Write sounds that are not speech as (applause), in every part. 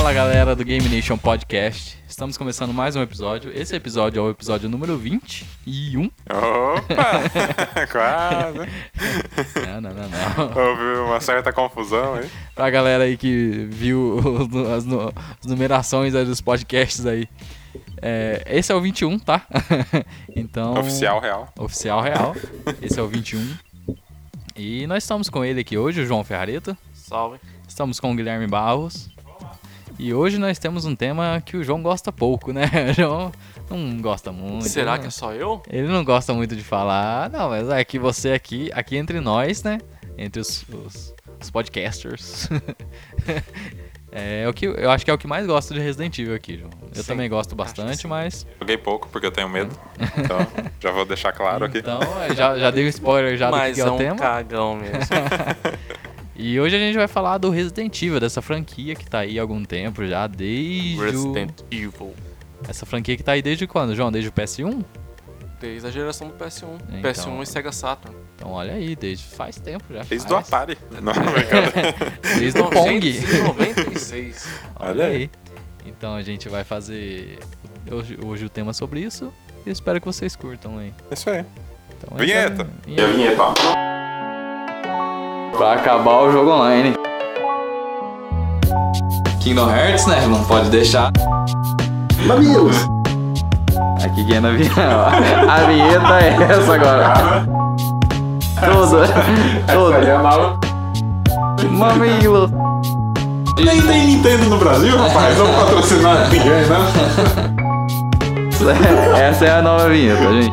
Fala galera do Game Nation Podcast. Estamos começando mais um episódio. Esse episódio é o episódio número 21. Opa! (laughs) Quase. Não, não, não, não. Houve uma certa confusão aí. Pra galera aí que viu as, nu- as numerações aí dos podcasts aí. É, esse é o 21, tá? (laughs) então. Oficial real. Oficial real. Esse é o 21. E nós estamos com ele aqui hoje, o João Ferrareta. Salve. Estamos com o Guilherme Barros. E hoje nós temos um tema que o João gosta pouco, né? (laughs) O João não gosta muito. Será né? que é só eu? Ele não gosta muito de falar. Não, mas é que você aqui, aqui entre nós, né? Entre os, os- os podcasters. (laughs) é o que eu acho que é o que mais gosta de Resident Evil aqui, João. Eu Sim, também gosto bastante, mas. Joguei pouco porque eu tenho medo. Então, (laughs) já vou deixar claro aqui. Então, é, já, já dei o spoiler já do que Mas é é o um tema. cagão mesmo. E hoje a gente vai falar do Resident Evil, dessa franquia que tá aí há algum tempo já, desde. o- Resident Evil. Essa franquia que tá aí desde quando, João? Desde o PS1? Desde a geração do PS1. Então. PS1 e Sega Saturn. Então olha aí, desde faz tempo já. Desde o. Atari. (laughs) Não, brincadeira. (laughs) Desde o Pong. 1996. (laughs) Olha aí. Então a gente vai fazer hoje, hoje o tema sobre isso. E espero que vocês curtam aí. Isso aí. Então, Vinheta. essa- a vinheta? Pra acabar o jogo online. Kingdom Hearts, né? Não pode deixar. Mamilos! Aqui quem é na vinheta. A vinheta é essa agora. Toda. Toda. Mamilo. Nem tem Nintendo no Brasil, rapaz. Não patrocinar ninguém, né? Essa é a nova vinheta, gente.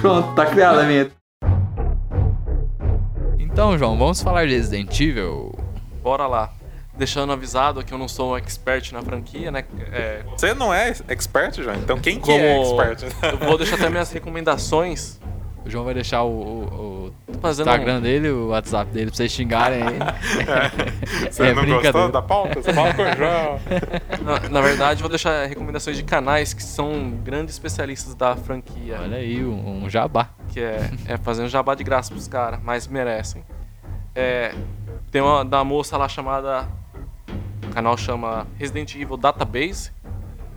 Pronto, tá criada a vinheta. Então, João, vamos falar de Resident Evil. Bora lá. Deixando avisado que eu não sou um expert na franquia, né? É, Você não é expert, João? Então quem que como é expert? (laughs) eu vou deixar até minhas recomendações. O João vai deixar o, o- o Instagram dele, o WhatsApp dele pra vocês xingarem aí. (laughs) Você É não brincadeira. gostou da pauta? Você fala com o João. (laughs) Na, na verdade, eu vou deixar recomendações de canais que são grandes especialistas da franquia. Olha aí, um, um jabá. que é, é fazendo jabá de graça pros caras, mas merecem. É, tem uma da moça lá chamada. O canal chama Resident Evil Database.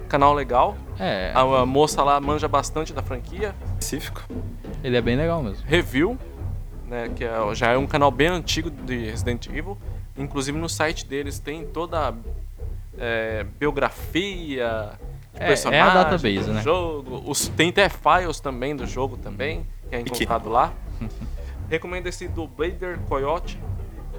Canal legal. É, A, a moça lá manja bastante da franquia. Específico. ele é bem legal mesmo. Review, né, que é, já é um canal bem antigo de Resident Evil. Inclusive no site deles tem toda a é, biografia, de É, é a personagem database, do né? jogo. Os, tem até files também do jogo também, que é que- encontrado lá. (laughs) Recomendo esse do Blader Coyote,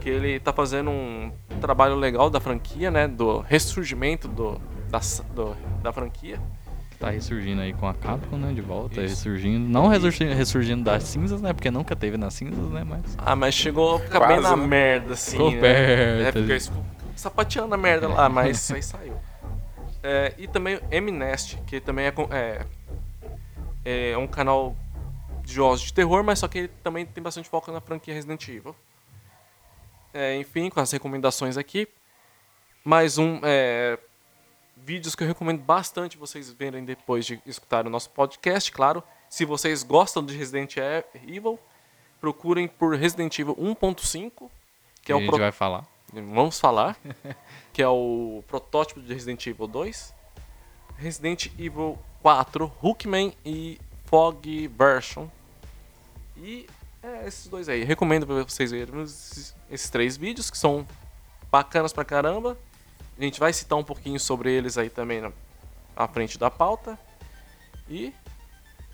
que ele tá fazendo um trabalho legal da franquia, né? Do ressurgimento do, da, do- da franquia. Tá ressurgindo aí com a Capcom, né? De volta, Isso. ressurgindo. Não ressurgindo, ressurgindo das cinzas, né? Porque nunca teve nas cinzas, né? Mas. Ah, mas chegou a ficar Quase, bem na né? merda, assim. Ficou né? perto. É, isso- sapateando a merda lá, mas isso aí saiu. É, e também o Mnest, que também é, é, é um canal de jogos de terror, mas só que ele também tem bastante foco na franquia Resident Evil. É, enfim, com as recomendações aqui. Mais um. é, vídeos que eu recomendo bastante vocês verem depois de escutar o nosso podcast, claro. Se vocês gostam de Resident Evil, procurem por Resident Evil 1.5, que Que é a o gente pro- vai falar. vamos falar, (laughs) que é o protótipo de Resident Evil 2, Resident Evil 4, Hookman e Fog Version. E é esses dois aí. Recomendo pra vocês verem esses, esses três vídeos que são bacanas pra caramba. A gente vai citar um pouquinho sobre eles aí também na, à frente da pauta. E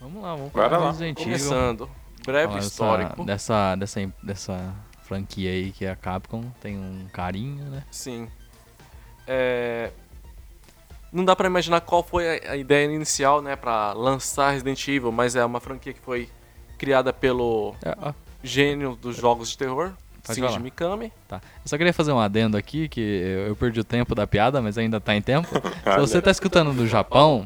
Vamos lá, vamos Bora lá. de Resident Evil. começando, breve Falar histórico. Dessa, dessa, dessa, dessa franquia aí que é a Capcom tem um carinho, né? Sim. É, Não dá pra imaginar qual foi a- ideia inicial, né, para lançar Resident Evil, mas é uma franquia que foi criada pelo É, gênio dos jogos de terror, Pode Shinji falar. Mikami. tá. Eu só queria fazer um adendo aqui, que eu perdi o tempo da piada, mas ainda tá em tempo. (laughs) Se você tá escutando do Japão,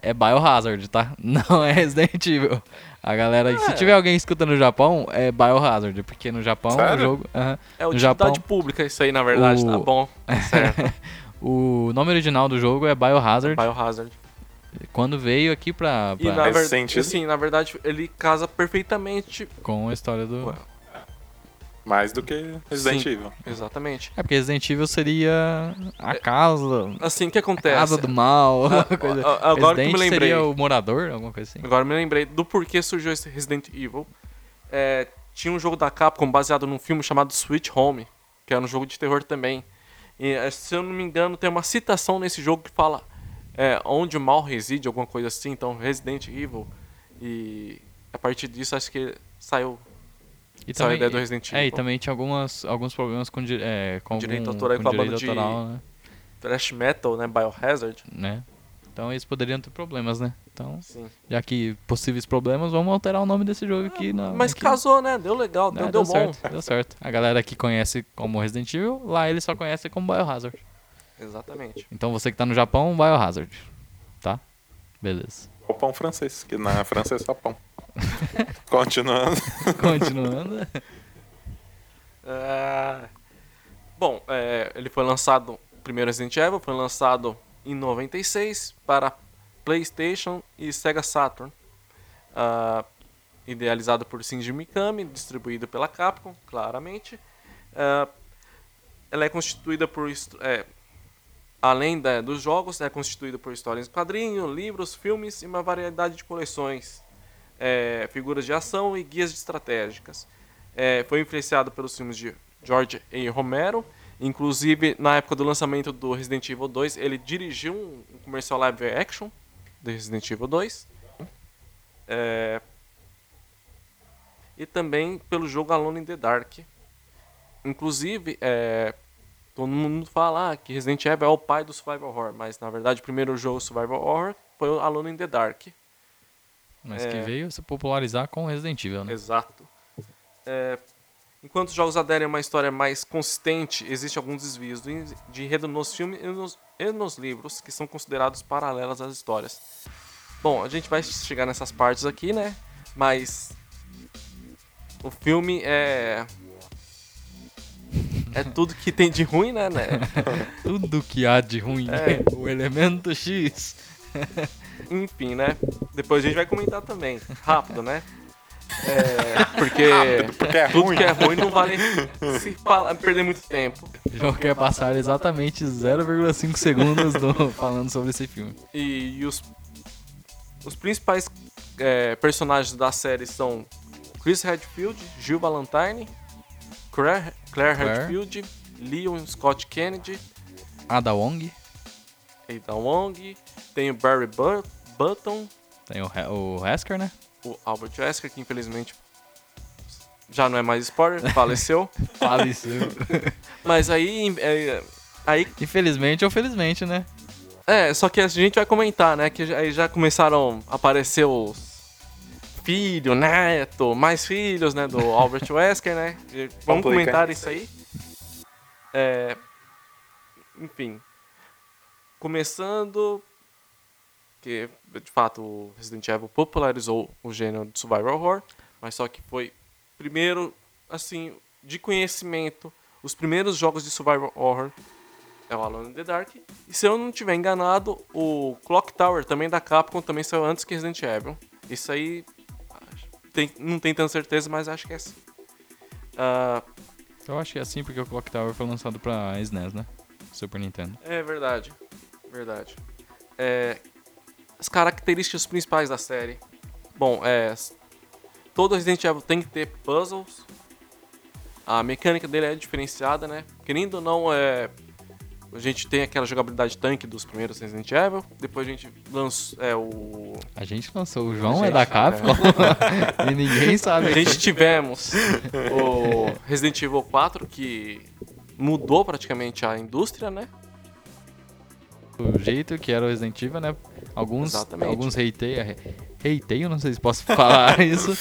é Biohazard, tá? (laughs) Não é Resident Evil. A galera, se É. tiver alguém escutando no Japão, é Biohazard, porque no Japão o Sério? jogo. aham, É no utilidade Japão, pública isso aí, na verdade, O- tá bom. Tá (laughs) certo. o nome original do jogo é Biohazard. Biohazard. Quando veio aqui pra. E pra- na Faz verdade, sentido. assim, na verdade, ele casa perfeitamente com a história do. Ué. Mais do que Resident Sim. Evil. Exatamente. É porque Resident Evil seria a casa, Assim, o que a acontece? casa do mal, Ah, alguma coisa. a- agora que eu Resident me lembrei. seria o morador, alguma coisa assim. Agora eu me lembrei do porquê surgiu esse Resident Evil. É, tinha um jogo da Capcom baseado num filme chamado Sweet Home, que era um jogo de terror também. E, eh, se eu não me engano, tem uma citação nesse jogo que fala é, onde o mal reside, alguma coisa assim. Então, Resident Evil. E a partir disso, acho que saiu E a ideia do Resident É, e Evil. também tinha algumas, alguns problemas com, é, com Direito algum- autoral com com a banda de- autoral, né? thrash metal, né? Biohazard. né? Então eles poderiam ter problemas, né? Então, Sim. já que possíveis problemas, vamos alterar o nome desse jogo aqui. Na, Mas aqui. casou, né? Deu legal, Né, deu, deu, deu bom. certo, deu certo. A galera que conhece como Resident Evil, lá eles só conhecem como Biohazard. Exatamente. Então você que tá no Japão, Biohazard. Tá? Beleza. Pão francês, que na França é só pão. (laughs) Continuando. Continuando. (laughs) É, Bom, é, ele foi lançado, primeiro Resident Evil foi lançado em 96 para PlayStation e Sega Saturn. Ah, idealizado por Shinji Mikami, distribuído pela Capcom, claramente. Ah, ela é constituída por. é, além da- dos jogos, é constituída por histórias em quadrinho, livros, filmes e uma variedade de coleções, é, figuras de ação e guias estratégicas. É, foi influenciado pelos filmes de George A. Romero. Inclusive, na época do lançamento do Resident Evil 2, ele dirigiu um um comercial live action do Resident Evil 2. É, e também pelo jogo Alone in the Dark. Inclusive, é, todo mundo fala ah, que Resident Evil é o pai do Survival Horror, mas na verdade o primeiro jogo Survival Horror foi o Alone in the Dark. Mas É. que veio se popularizar com Resident Evil, né? Exato. É, enquanto os jogos aderem a uma história mais consistente, existem alguns desvios de enredo nos filmes e nos, e nos livros, que são considerados paralelos às histórias. Bom, a gente vai chegar nessas partes aqui, né? Mas o filme é é tudo que tem de ruim, né? né? (laughs) Tudo que há de ruim. É. O elemento X. (laughs) Enfim, né? Depois a gente vai comentar também, rápido, né? É, (laughs) porque Porque é tudo ruim. que é ruim não vale se falar, perder muito tempo. João quer passar exatamente 0,5 segundos do- falando sobre esse filme. E, e os, os principais é, personagens da série são Chris Redfield, Jill Valentine, Claire, Claire Claire. Redfield, Leon Scott Kennedy, Ada Wong, Ada Wong, tem o Barry Button, tem o, o Hasker, né? o Albert Wesker, que infelizmente já não é mais spoiler, (laughs) faleceu. Faleceu. (laughs) Mas aí, é, aí Infelizmente ou felizmente, né? É, só que a gente vai comentar, né? Que aí já começaram a aparecer os filho, neto, mais filhos, né? Do Albert (laughs) Wesker, né? Vamos comentar isso aí. É, enfim. Começando. Que, de fato, o Resident Evil popularizou o gênero de survival horror. Mas só que foi, primeiro, assim, de conhecimento, os primeiros jogos de survival horror é o Alone in the Dark. E se eu não tiver enganado, o Clock Tower também da Capcom também saiu antes que Resident Evil. Isso aí tem- não tenho tanta certeza, mas acho que é assim. Ah, Eu acho que é assim porque o Clock Tower foi lançado pra SNES, né? Super Nintendo. é verdade, verdade. É, as características principais da série. Bom, é, todo Resident Evil tem que ter puzzles. A mecânica dele é diferenciada, né? Querendo ou não, é, a gente tem aquela jogabilidade tanque dos primeiros Resident Evil. Depois a gente lança é, o A gente lançou, o João é da gente- Capcom (laughs) e ninguém sabe. A gente tivemos o Resident Evil 4, que mudou praticamente a indústria, né? o jeito que era o Resident Evil, né? Alguns, Exatamente. alguns hateiam, hateiam, não sei se posso falar (laughs) isso.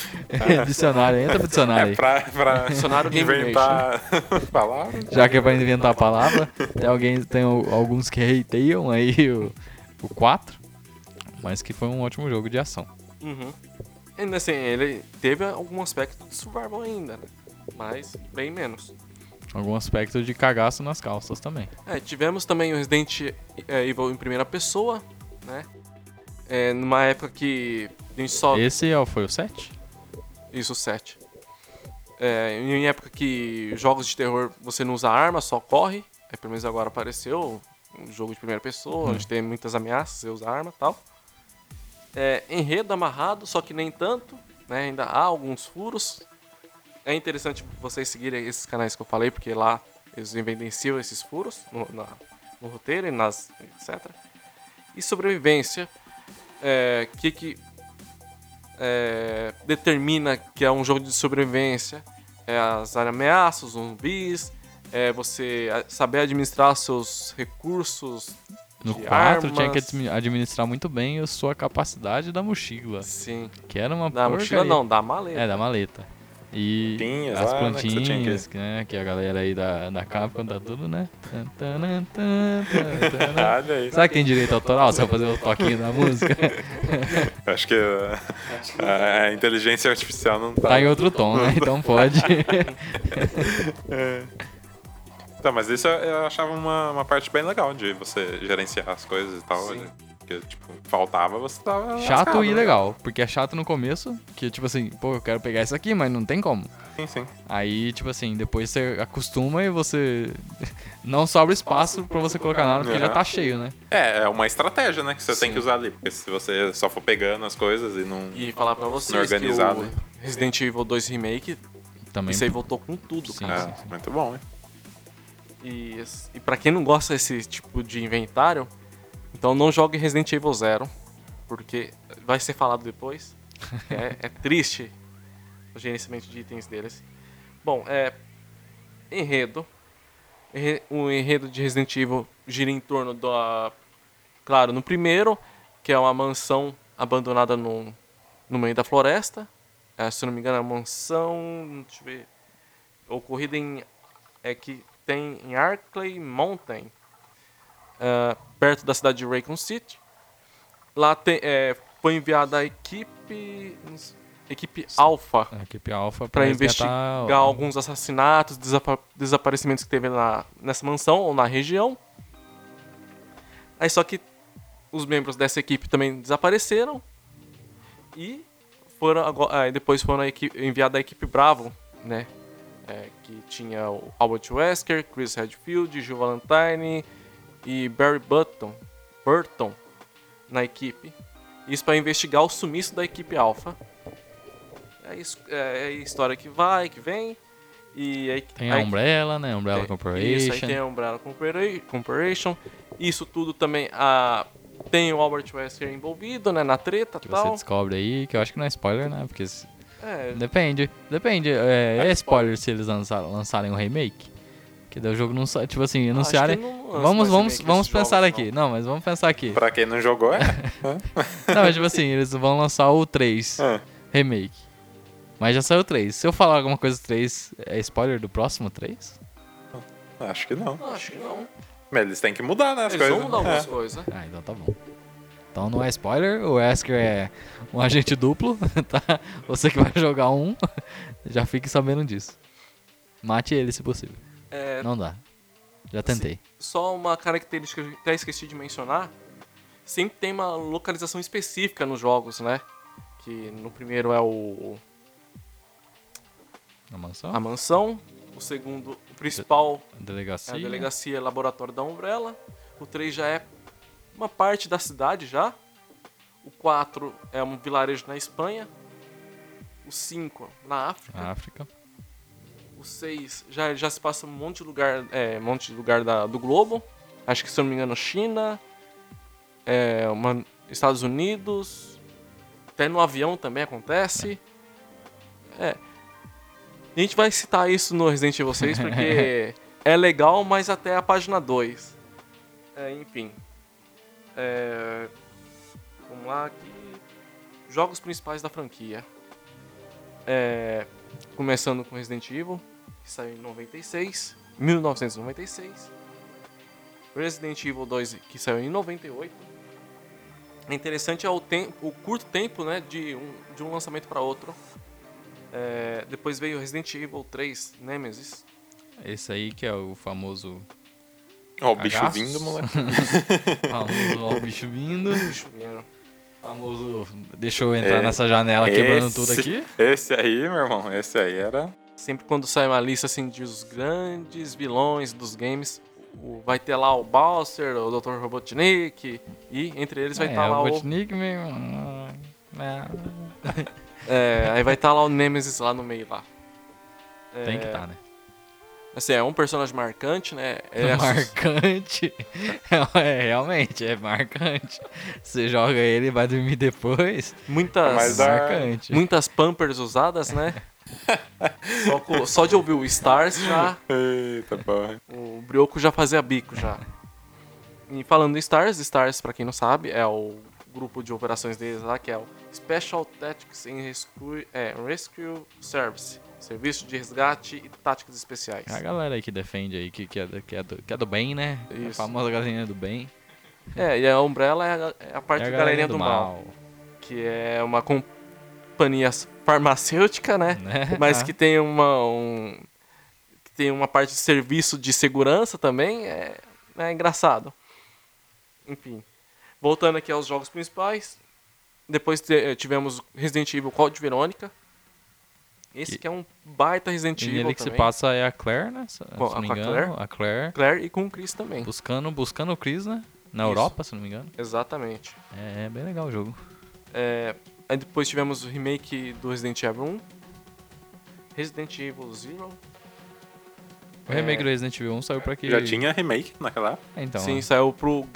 dicionário, entra pro dicionário É pra, pra (laughs) Dicionário inventar (laughs) palavras. Já que é pra inventar a palavra, tem alguém, tem alguns que hateiam aí o, o 4, mas que foi um ótimo jogo de ação. Uhum. Ainda assim, ele teve algum aspecto de survival ainda, né? Mas bem menos. Algum aspecto de cagaço nas calças também. É, tivemos também o Resident é, Evil em primeira pessoa, né? É, numa época que a gente só... Esse é o- foi o 7? Isso, 7. É, em época que jogos de terror você não usa arma, só corre. Aí pelo menos agora apareceu um jogo de primeira pessoa, onde tem muitas ameaças, você usa arma e tal. É, enredo amarrado, só que nem tanto, né? Ainda há alguns furos. É interessante vocês seguirem esses canais que eu falei, porque lá eles evidenciam esses furos no, na- no roteiro e nas etc. E sobrevivência, é, que que é, determina que é um jogo de sobrevivência? É as ameaças, os zumbis, é você a- saber administrar seus recursos No de 4 tinha que administrar muito bem a sua capacidade da mochila. Sim. Que era uma Da mochila não, da maleta. É, da maleta. E Pinhas as lá, né, que você tinha que- plantinhas, que, né, que a galera aí da, da Capcom tá tudo, né? Olha (laughs) aí. Será que tem direito autoral? Você vai fazer o toquinho da música? (laughs) Acho que (laughs) a, a inteligência artificial não tá. Tá em outro tom, né? Então pode. Tá, mas isso eu, eu achava uma, uma parte bem legal de você gerenciar as coisas e tal. Sim. Porque, tipo, faltava, você tava. chato lascado, e né? legal. Porque é chato no começo, que tipo assim, pô, eu quero pegar isso aqui, mas não tem como. Sim, sim. Aí, tipo assim, depois você acostuma e você (laughs) não sobra espaço pra você colocar nada, porque já Aham. tá cheio, né? É, é uma estratégia, né? Que você tem Sim. que usar ali. Porque se você só for pegando as coisas e não. E falar pra vocês Não que organizado, o né? Resident Evil 2 Remake, Também. isso aí voltou com tudo, Sim, cara. sim. É, muito bom, hein? E, e pra quem não gosta desse tipo de inventário, então não jogue Resident Evil 0, porque vai ser falado depois. (laughs) é, é triste o gerenciamento de itens deles. Bom, é. Enredo. Enre- O enredo de Resident Evil gira em torno da. Claro, no primeiro, que é uma mansão abandonada no, no meio da floresta. É, se não me engano, é uma mansão. Deixa eu ver. Ocorrida em. É que tem em Arkley Mountain, ah, perto da cidade de Raycon City. Lá tem, é, foi enviada a equipe. Equipe Alpha A equipe Alpha para investigar o- alguns assassinatos, desapa- desaparecimentos que teve na, nessa mansão ou na região. Aí só que os membros dessa equipe também desapareceram e foram agora, depois foram a equipe, enviada a equipe Bravo, né? É, que tinha o Albert Wesker, Chris Redfield, Gil Valentine e Barry Button, Burton na equipe. Isso para investigar o sumiço da equipe Alpha. É, isso, é, é a história que vai, que vem. E aí, Tem a aí- Umbrella, né? Umbrella tem- Corporation. Isso, aí tem a Umbrella Corpora- Corporation. Isso tudo também a, tem o Albert Wesker envolvido, né, na treta e que você tal. descobre aí, que eu acho que não é spoiler, né? Porque É, depende, depende. É, É é spoiler se eles lançar- lançarem um remake. Que daí o jogo não sa- tipo assim, anunciarem. não Vamos, vamos, vamos pensar jogos, aqui. não. Não, mas vamos pensar aqui. Pra quem não jogou, é. (laughs) Não, mas tipo assim, eles vão lançar o 3 É. remake. Mas já saiu o 3. Se eu falar alguma coisa do 3, é spoiler do próximo 3? Acho que não. Acho que não. Mas eles têm que mudar, né? As Eles coisas. vão mudar algumas É. coisas. Ah, então tá bom. Então não é spoiler, o Wesker é um agente duplo, (laughs) tá? Você que vai jogar um, (laughs) já fique sabendo disso. Mate ele se possível. É, Não dá. Já tentei. só uma característica que eu até esqueci de mencionar. Sempre tem uma localização específica nos jogos, né? Que no primeiro é o Na mansão? a mansão, o segundo, o principal A delegacia. É a delegacia laboratório da Umbrella. O 3 já é uma parte da cidade já. O 4 é um vilarejo na Espanha. O 5 na África. África. O 6 já, já se passa um monte de lugar, é, um monte de lugar da- do globo. Acho que se eu não me engano, China, é, uma- Estados Unidos, até no avião também acontece. É. A gente vai citar isso no Resident Evil 6 (laughs) porque é legal, mas até a página 2. É, enfim. É, vamos lá aqui. Jogos principais da franquia. É, começando com Resident Evil, que saiu em 96, 1996. Resident Evil 2, que saiu em 98. É interessante é o, tempo, o curto tempo né, de, um, de um lançamento para outro. É, depois veio Resident Evil 3 Nemesis. Esse aí que é o famoso. Ó, o bicho vindo, moleque. (laughs) Famoso ó, o bicho vindo. Deixa eu ver. Famoso. Deixa eu entrar É, nessa janela quebrando tudo Esse- aqui. Esse aí, meu irmão, esse aí era. Sempre quando sai uma lista assim de os grandes vilões dos games, o- vai ter lá o Bowser, o Dr. Robotnik, e entre eles vai é, estar lá o o. Robotnik mesmo. é, (laughs) É, aí vai estar lá o Nemesis lá no meio lá. Tem que estar, né? Assim, é um personagem marcante, né? É (laughs) marcante. (laughs) É, realmente, é marcante. Você joga ele e vai dormir depois. muitas, marcante. muitas Pampers usadas, né? Só, co- só de ouvir o Stars já Eita porra. O Brioco já fazia bico já. E falando em Stars, Stars, pra quem não sabe, é o grupo de operações deles lá, que é o Special Tactics and Rescue, é, Rescue Service. Serviço de resgate e táticas especiais. A galera aí que defende aí, que, que, é, do, que, é, do, que é do bem, né? A Isso. famosa galerinha do bem. É, e a Umbrella é a, é a parte e a da galerinha do, mal, mal. que é uma companhia farmacêutica, né? Né? Mas que tem uma um, que tem uma parte de serviço de segurança também, é, é engraçado. Enfim, voltando aqui aos jogos principais, depois te- tivemos Resident Evil Code Verônica. Esse Que- que é um baita Resident E Evil nele que se também. passa é a Claire, né? Se, Com- se não me engano. A Claire. Claire e com o Chris também. Buscando, buscando o Chris, né? Na Isso. Europa, se não me engano. Exatamente. É, é bem legal o jogo. É, aí depois tivemos o remake do Resident Evil 1. Resident Evil Zero. O remake do Resident Evil 1 saiu pra que. Já tinha remake naquela época? Então, Sim, saiu pro.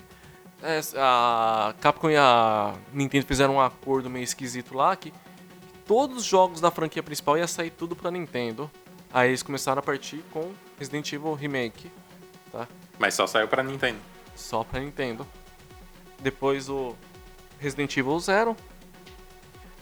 É, a Capcom e a Nintendo fizeram um acordo meio esquisito lá que todos os jogos da franquia principal ia sair tudo pra Nintendo. Aí eles começaram a partir com Resident Evil Remake, tá? Mas só saiu pra Nintendo. Só pra Nintendo. Depois o Resident Evil Zero.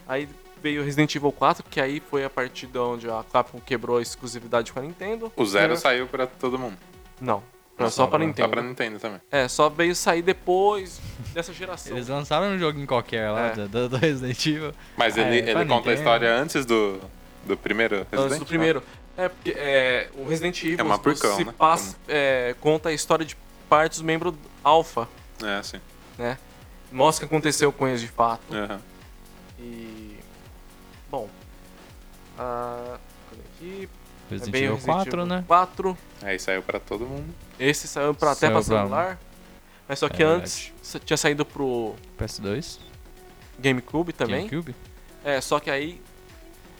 Aí veio o Resident Evil 4, que aí foi a partir de onde a Capcom quebrou a exclusividade com a Nintendo. O Zero É. saiu pra todo mundo. Não, só pra Só Nintendo. pra Nintendo também. É, só veio sair depois dessa geração. Eles lançaram um joguinho qualquer lá É. do, do Resident Evil. Mas ele, é, ele conta a Nintendo. história antes do, do primeiro Resident? Antes do primeiro. É, porque é, o Resident Evil É uma prequel, se né? passa, é, conta a história de parte dos membros Alpha, É, sim. né? Mostra o que aconteceu com eles de fato. Aham. E. Bom. Ah, cadê aqui? Resident É Evil Resident 4, Evil né? 4. Aí saiu pra todo mundo. Esse saiu pra, até Saiu pra pra- celular. Mas só que É antes tinha saído pro PS2, GameCube também. GameCube. É, só que aí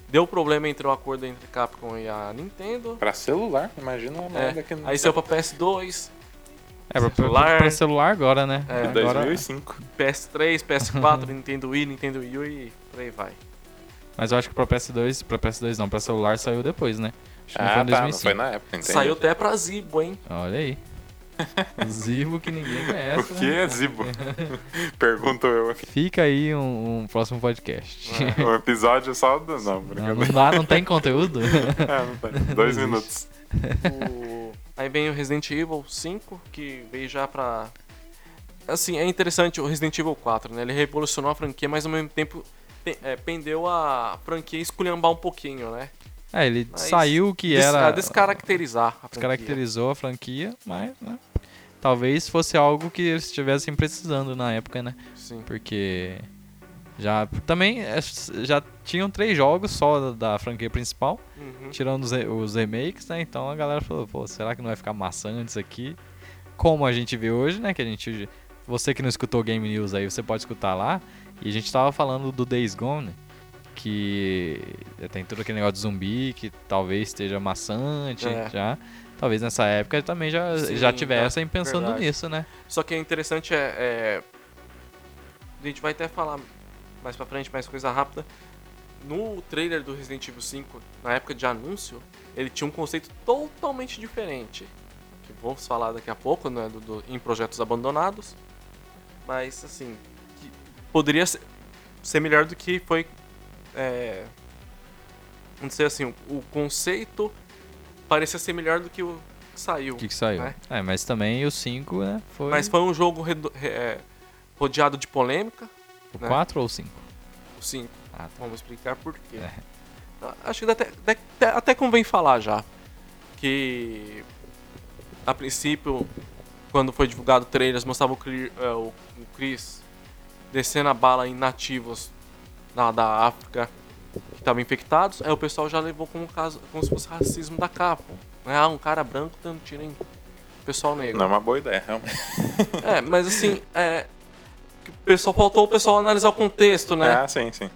deu problema entre o acordo entre Capcom e a Nintendo. Pra celular? Imagina uma É, merda que não aí saiu pra PS2, É, pra, pra- Celular. pra celular agora, né? É. Em Agora- 2005. PS3, PS4, Nintendo Wii, Nintendo Wii U e por aí vai. Mas eu acho que pra PS2, pra PS2 não, pra celular saiu depois, né? Acho que não Ah, foi em tá. Não 2005. foi na época, entendi. Saiu até pra Zibo, hein? Olha aí. (laughs) Zibo que ninguém conhece. O que né? é Zibo? (laughs) Pergunto eu aqui. Fica aí um, um próximo podcast. O episódio só do. Não, Não, não dá, não tem conteúdo? (laughs) É, não tem. Dois minutos. O- Aí vem o Resident Evil 5, que veio já pra. Assim, é interessante o Resident Evil 4, né? Ele revolucionou a franquia, mas ao mesmo tempo é, pendeu a franquia esculhambar um pouquinho, né? É, ele Mas saiu o que Des- era. descaracterizar a franquia. Descaracterizou a franquia, mas né, talvez fosse algo que eles estivessem precisando na época, né? Sim. Porque já também é, já tinham três jogos só da, da franquia principal, Uhum. tirando os, os remakes, né? Então a galera falou, pô, será que não vai ficar maçante isso aqui? Como a gente vê hoje, né? Que a gente. Você que não escutou Game News aí, você pode escutar lá. E a gente tava falando do Days Gone, que tem todo aquele negócio de zumbi, que talvez esteja maçante É. já. Talvez nessa época também já, Sim, já já, tivessem pensando verdade. nisso, né? Só que é interessante é, é- A gente vai até falar mais pra frente, mais coisa rápida. No trailer do Resident Evil 5, na época de anúncio, ele tinha um conceito totalmente diferente. Que vamos falar daqui a pouco, né? Do, do- em projetos abandonados. Mas assim. que poderia ser, ser melhor do que foi. É, vamos dizer assim, o, conceito parecia ser melhor do que o que saiu. O que, que saiu? né? É, mas também o 5, né? Foi Mas foi um jogo redo- re- é, rodeado de polêmica. O né? 4 ou o 5? O 5. Ah, tá. Vamos explicar por quê. É. Ah, Acho que até, até, até convém falar já. Que a princípio, quando foi divulgado o trailer, mostrava o, Clear- é, o- o Chris descendo a bala em nativos da, da África. que estavam infectados, aí o pessoal já levou como, caso, como se fosse racismo da Capcom. né? Ah, um cara branco dando tiro em pessoal negro. Não é uma boa ideia, realmente. É, mas assim, é. Que O pessoal faltou o pessoal analisar o contexto, né? Ah, sim, sim.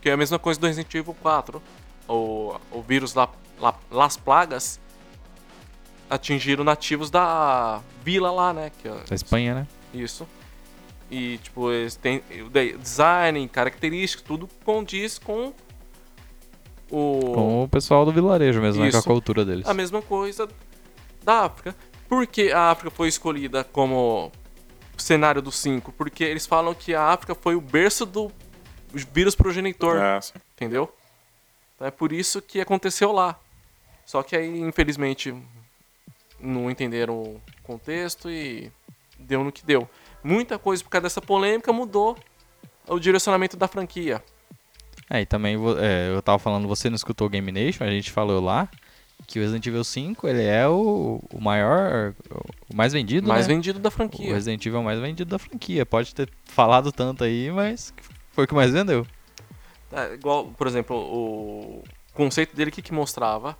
Que é a mesma coisa do Resident Evil 4. O, o vírus lá, lá, Las Plagas atingiram nativos da vila lá, né? Que, é- Da Espanha, né? Isso. E, tipo, eles têm o de- design, características, tudo condiz com o... Com o pessoal do vilarejo mesmo, né? Com a cultura deles. a mesma coisa da África. Por que a África foi escolhida como cenário do 5? Porque eles falam que a África foi o berço do vírus progenitor, sim. entendeu? Então é por isso que aconteceu lá. Só que aí, infelizmente, não entenderam o contexto e deu no que deu. Muita coisa por causa dessa polêmica mudou o direcionamento da franquia. É, e também é, eu tava falando, você não escutou o Game Nation, a gente falou lá que o Resident Evil 5, ele é o, o maior, o mais vendido, mais né? vendido da O franquia. Resident Evil é o mais vendido da franquia. Pode ter falado tanto aí, mas foi o que mais vendeu. É, igual, por exemplo, o conceito dele, o que, que mostrava?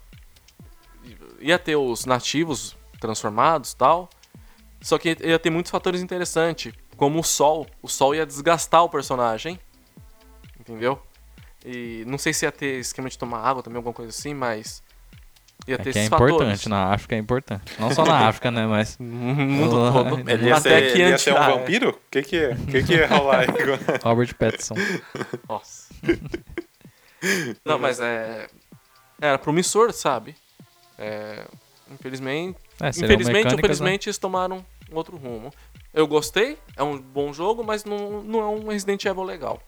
Ia ter os nativos transformados tal. Só que ia ter muitos fatores interessantes, como o sol. O sol ia desgastar o personagem. Entendeu? E não sei se ia ter esquema de tomar água também, alguma coisa assim, mas. Ia É ter que é importante, fatores. na África é importante. Não só na (laughs) África, né, mas (laughs) mundo todo. (laughs) Ele ia, Até ser, que ele ia ser um vampiro? O que que, é? que que ia rolar aí? Robert Pattinson. Nossa. Não, mas é. Era promissor, sabe? É, infelizmente. É, infelizmente, mecânicas, né? infelizmente, eles tomaram um outro rumo. Eu gostei, é um bom jogo, mas não, não é um Resident Evil legal.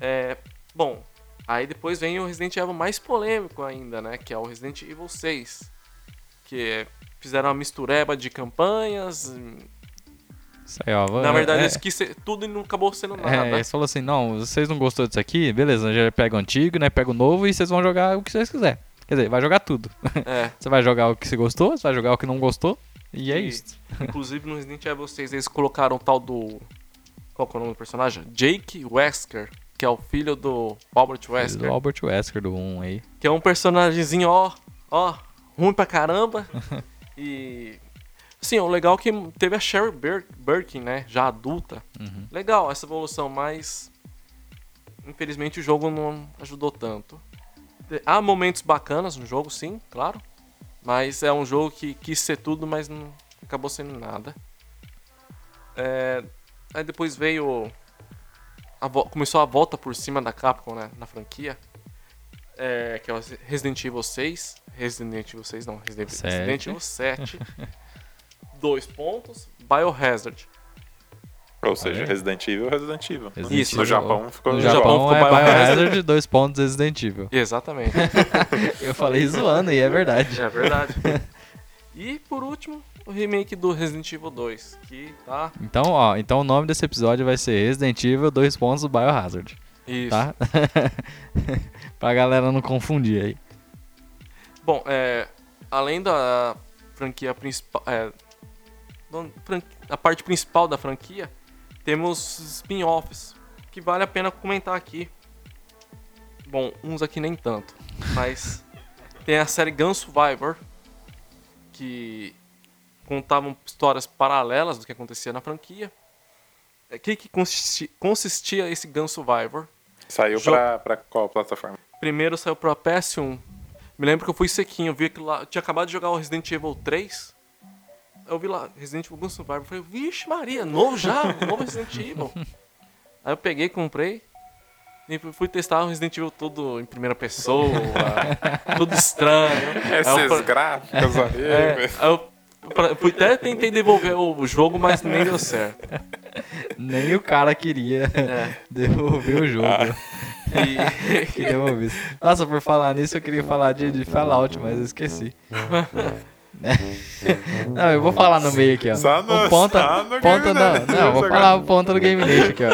É, bom, aí depois vem o Resident Evil mais polêmico ainda, né? Que é o Resident Evil 6. Que é- fizeram uma mistureba de campanhas. Isso aí, ó, Na verdade, é, eles quis ser tudo e não acabou sendo nada. É, eles falaram assim, não, vocês não gostou disso aqui? Beleza, já pega o antigo, né? Pega o novo e vocês vão jogar o que vocês quiserem. Quer dizer, vai jogar tudo. É. (laughs) Você vai jogar o que você gostou, você vai jogar o que não gostou. E é E- isso. Inclusive no Resident Evil 6 eles colocaram o tal do. Qual que é o nome do personagem? Jake Wesker, que é o filho do Albert Wesker. Do Albert Wesker do 1 aí. Que é um personagemzinho, ó, ó, ruim pra caramba. (laughs) e. Assim, o legal é que teve a Sherry Bir- Birkin, né? Já adulta. Uhum. Legal essa evolução, mas. Infelizmente o jogo não ajudou tanto. Há momentos bacanas no jogo, sim, claro. Mas é um jogo que quis ser tudo, mas não acabou sendo nada. É, Aí depois veio. A começou a volta por cima da Capcom né, na franquia. É, que é o Resident Evil 6. Resident Evil 6, não, Resident. Resident Evil 7. (laughs) Dois pontos. Biohazard. Ou seja, Aí. Resident Evil, Resident Evil. Resident Isso, No. Japão ficou No No Japão, Japão ficou é Biohazard. Biohazard, dois pontos Resident Evil. Exatamente. (laughs) Eu falei zoando e é verdade. É verdade. e por último, o remake do Resident Evil 2, que tá. Então, ó, então o nome desse episódio vai ser Resident Evil, dois pontos do Biohazard, Isso. tá? (laughs) pra galera não confundir aí. Bom, é, além da franquia principal. É, a parte principal da franquia, temos spin-offs, que vale a pena comentar aqui. Bom, uns aqui nem tanto, mas (laughs) tem a série Gun Survivor, que contavam histórias paralelas do que acontecia na franquia. O que, que consisti- consistia esse Gun Survivor? Saiu Jo- pra, pra qual plataforma? Primeiro saiu pra PS1. Me lembro que eu fui sequinho, eu vi aquilo lá. Eu tinha acabado de jogar o Resident Evil 3. Eu vi lá, Resident Evil Gun Survivor. Eu falei, vixe, Maria, novo já? Novo Resident (laughs) Evil. Aí eu peguei, comprei. E fui- testar o Resident Evil todo em primeira pessoa. (laughs) tudo estranho. Eu Esses falei- gráficos é, aí eu pra- até tentei devolver o jogo, mas nem deu certo. (laughs) Nem o cara queria É. devolver o jogo. E, (laughs) Que devolvesse. Nossa, por falar nisso, eu queria falar de, de Fallout, mas eu esqueci. Não, eu vou falar no meio aqui, ó. Só no- o ponta, só no ponta não, Nation não, vou falar o ponta do Game Nation aqui, ó.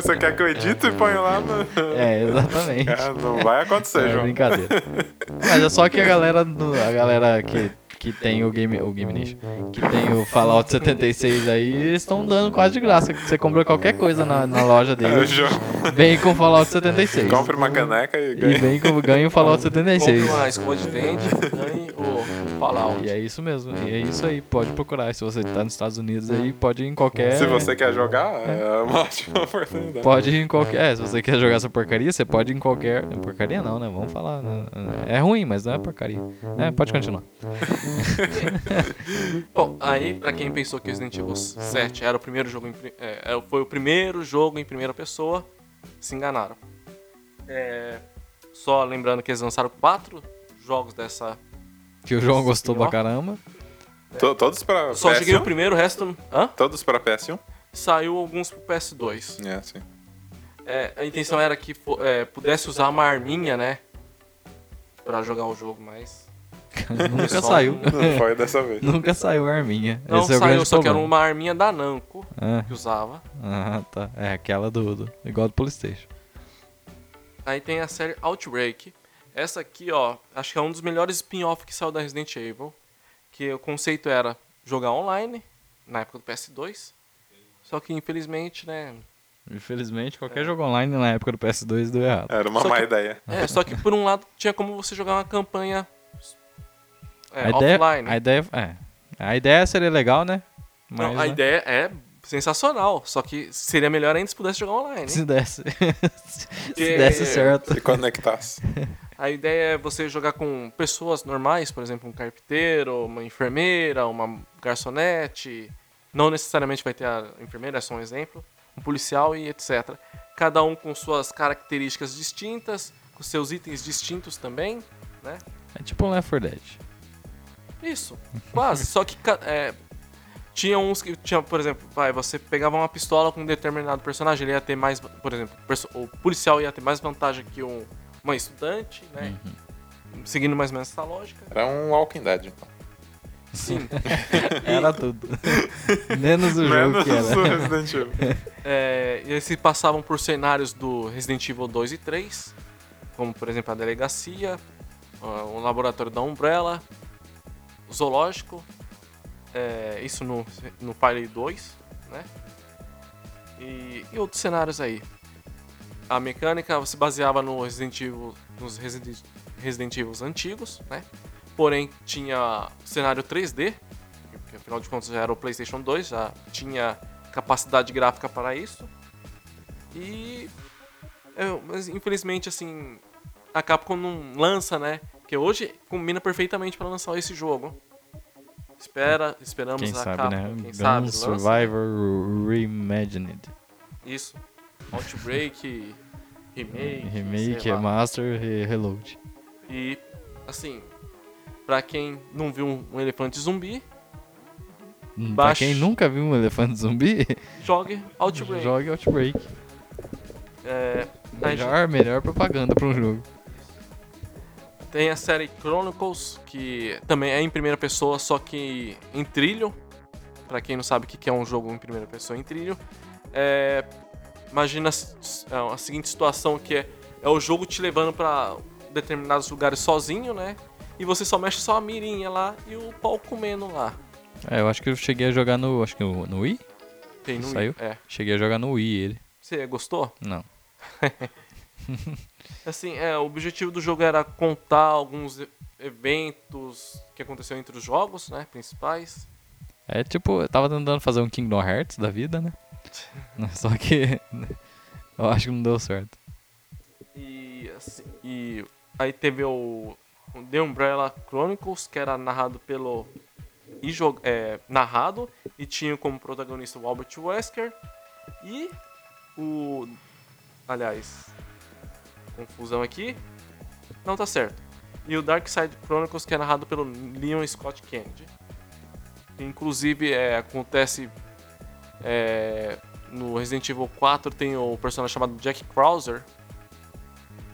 Você quer que eu edite e ponha lá no. É, exatamente. É, não vai acontecer, É João. brincadeira. Mas é só que a galera, a galera que, que tem o Game, o Game Nation, que tem o Fallout 76 aí, eles estão dando quase de graça. Você comprou qualquer coisa na, na loja Eu deles, vem com o Fallout 76. Compre uma caneca e E ganha. vem com ganha o Fallout Compre 76. uma escova de dente, ganhe o Fallout. E é isso mesmo, e é isso aí, pode procurar. Se você tá nos Estados Unidos aí, pode ir em qualquer. Se você quer jogar, é uma ótima oportunidade. Pode ir em qualquer. É, se você quer jogar essa porcaria, você pode ir em qualquer. Porcaria não, né? Vamos falar. né? É ruim, mas não é porcaria. É, pode continuar. (laughs) Bom, aí, pra quem pensou que Resident Evil 7 era o primeiro jogo em, é, é, foi o primeiro jogo em primeira pessoa, se enganaram. É, só lembrando que eles lançaram quatro jogos dessa. Que o João gostou pra Ó. caramba. To- Todos pra Só joguei o PS1? primeiro, o resto. Hã? Todos pra PS1? Saiu alguns pro PS2. É, sim. É, a intenção era que é, pudesse usar uma arminha, né? Pra jogar o jogo, mas. Nunca Só (laughs) saiu. Não foi dessa vez. Nunca saiu a arminha. Não Esse é saiu, grande só que era problema. uma arminha da Namco Ah, que usava. ah, tá. É aquela do, do- igual do Playstation. Aí tem a série Outbreak. Essa aqui, ó, acho que é um dos melhores spin-off que saiu da Resident Evil. Que o conceito era jogar online, na época do PS2. Só que infelizmente, né? Infelizmente, qualquer jogo online na época do PS2 deu errado. Era uma Só má que- ideia. É, só que por um lado tinha como você jogar uma campanha é, a, ideia, offline. a ideia. É. A ideia seria legal, né? Mas, Não, a né, ideia é sensacional, só que seria melhor ainda se pudesse jogar online. Se desse. (laughs) se desse certo. Se conectasse. (laughs) A ideia é você jogar com pessoas normais, por exemplo, um carpinteiro, uma enfermeira, uma garçonete. Não necessariamente vai ter a enfermeira, é só um exemplo. Um policial e etc. Cada um com suas características distintas, com seus itens distintos também, né? É tipo um Left 4 Dead. Isso, quase. Só que é, tinha uns que tinha, por exemplo, vai, você pegava uma pistola com um determinado personagem, ele ia ter mais, por exemplo, o policial ia ter mais vantagem que um, uma estudante, né? Seguindo mais ou menos essa lógica. Era um Walking Dead, então. Sim. (laughs) Era tudo. Menos o jogo Menos que o era. Resident Evil. (laughs) É, e eles se passavam por cenários do Resident Evil 2 e 3, como por exemplo a delegacia, ah, o laboratório da Umbrella, zoológico, é, isso no, no Fire 2, né? E, e outros cenários aí. A mecânica se baseava no Resident Evil, nos Resident, Resident Evil antigos, né? Porém tinha cenário 3D, porque afinal de contas já era o PlayStation 2, já tinha capacidade gráfica para isso. E. é, mas infelizmente, assim. A Capcom não lança, né? Que hoje combina perfeitamente para lançar esse jogo. Espera, esperamos Quem a sabe, Capcom, né? quem Gun sabe, lança. Survivor Reimagined. Isso. Outbreak, remake. Remake. Remaster e Reload. E, assim, pra quem não viu um, elefante zumbi, Hum, Pra Baixo- quem nunca viu um elefante zumbi, (laughs) jogue Outbreak. (laughs) jogue Outbreak. É, a gente Melhor, melhor propaganda pra um jogo. Tem a série Chronicles, que também é em primeira pessoa, só que em trilho. Pra quem não sabe o que é um jogo em primeira pessoa em trilho. É, imagina a é, a seguinte situação que é, é o jogo te levando pra determinados lugares sozinho, né? E você só mexe só a mirinha lá e o pau comendo lá. É, eu acho que eu cheguei a jogar no. Acho que no, no Wii? Tem no Saiu? É. Cheguei a jogar no Wii ele. Você gostou? Não. (laughs) Assim, é, o objetivo do jogo era contar alguns eventos que aconteceram entre os jogos, né, principais. É tipo, eu tava tentando fazer um Kingdom Hearts da vida, né? (laughs) Só que. (laughs) Eu acho que não deu certo. E, assim, e aí teve o, o The Umbrella Chronicles, que era narrado pelo e jog, é, narrado e tinha como protagonista o Albert Wesker e o aliás, confusão aqui. Não tá certo. E o Dark Side Chronicles que é narrado pelo Leon Scott Kennedy. Inclusive é, acontece é, no Resident Evil 4 tem o personagem chamado Jack Krauser,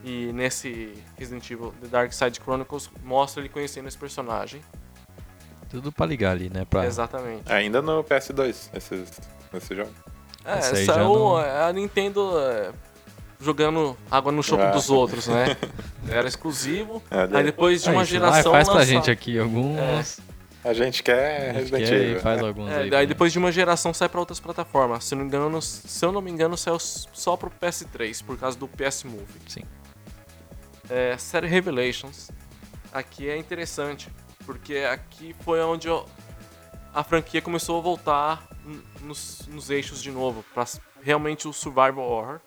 e nesse Resident Evil The Dark Side Chronicles mostra ele conhecendo esse personagem. Tudo pra ligar ali, né? Pra... Exatamente. Ainda no PS2, esses, esse jogo. É, já saiu não- a Nintendo é, jogando água no chope Ah. dos outros, né? Era exclusivo. É, Aí depois de Ah, uma Aí, geração faz pra gente aqui alguns. A gente quer A gente Resident quer e Evil. faz né? alguns É, aí. também. depois de uma geração sai pra outras plataformas. Se, eu não me engano, se eu não me engano, saiu só pro PS3, por causa do PS Move. Sim. É, série Revelations. Aqui é interessante, porque aqui foi onde eu- a franquia começou a voltar nos, nos eixos de novo, pra s- realmente o survival horror.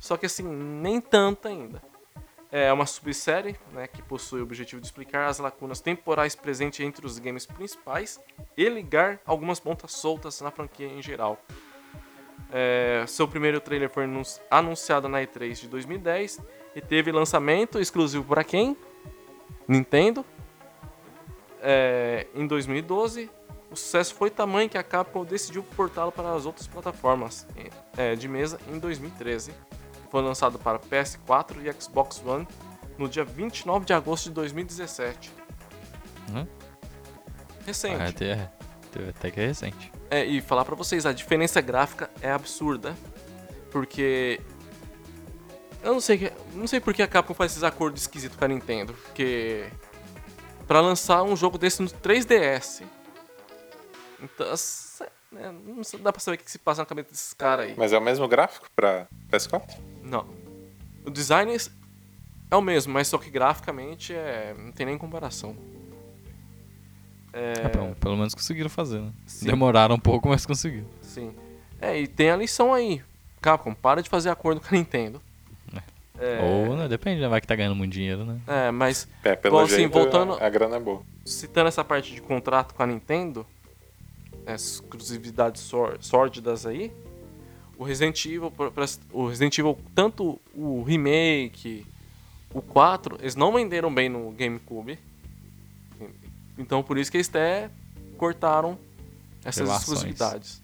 Só que assim, nem tanto ainda. É uma subsérie né, que possui o objetivo de explicar as lacunas temporais presentes entre os games principais e ligar algumas pontas soltas na franquia em geral. É, seu primeiro trailer foi anun- anunciado na E3 de 2010 e teve lançamento exclusivo para quem? Nintendo. É, em 2012, o sucesso foi tamanho que a Capcom decidiu portá-lo para as outras plataformas é, de mesa em 2013. Foi lançado para PS4 e Xbox One no dia 29 de agosto de 2017. Uhum. Recente. Ah, até, até- até que é recente. É, e falar pra vocês, a diferença gráfica é absurda. Porque. Eu não sei, não sei por que a Capcom faz esses acordos esquisitos com a Nintendo. Porque. Pra lançar um jogo desse no 3DS. Então. Né, não dá pra saber o que se passa na cabeça desses caras aí. Mas é o mesmo gráfico pra PS4? Não. O design é o mesmo, mas só que graficamente é, não tem nem comparação. É, bom, pelo menos conseguiram fazer, né? Sim. Demoraram um pouco, mas conseguiram. Sim. É, e tem a lição aí. Capcom, para de fazer acordo com a Nintendo. É, Ou, né? Depende, né? Vai que tá ganhando muito dinheiro, né? é, mas É, pelo Bom, assim, jeito, voltando- a, a grana é boa. citando essa parte de contrato com a Nintendo, essas exclusividades sór- sórdidas aí, o Resident Evil, o Resident Evil, tanto o remake, o 4, eles não venderam bem no GameCube. Então por isso que eles até cortaram essas Relações. exclusividades.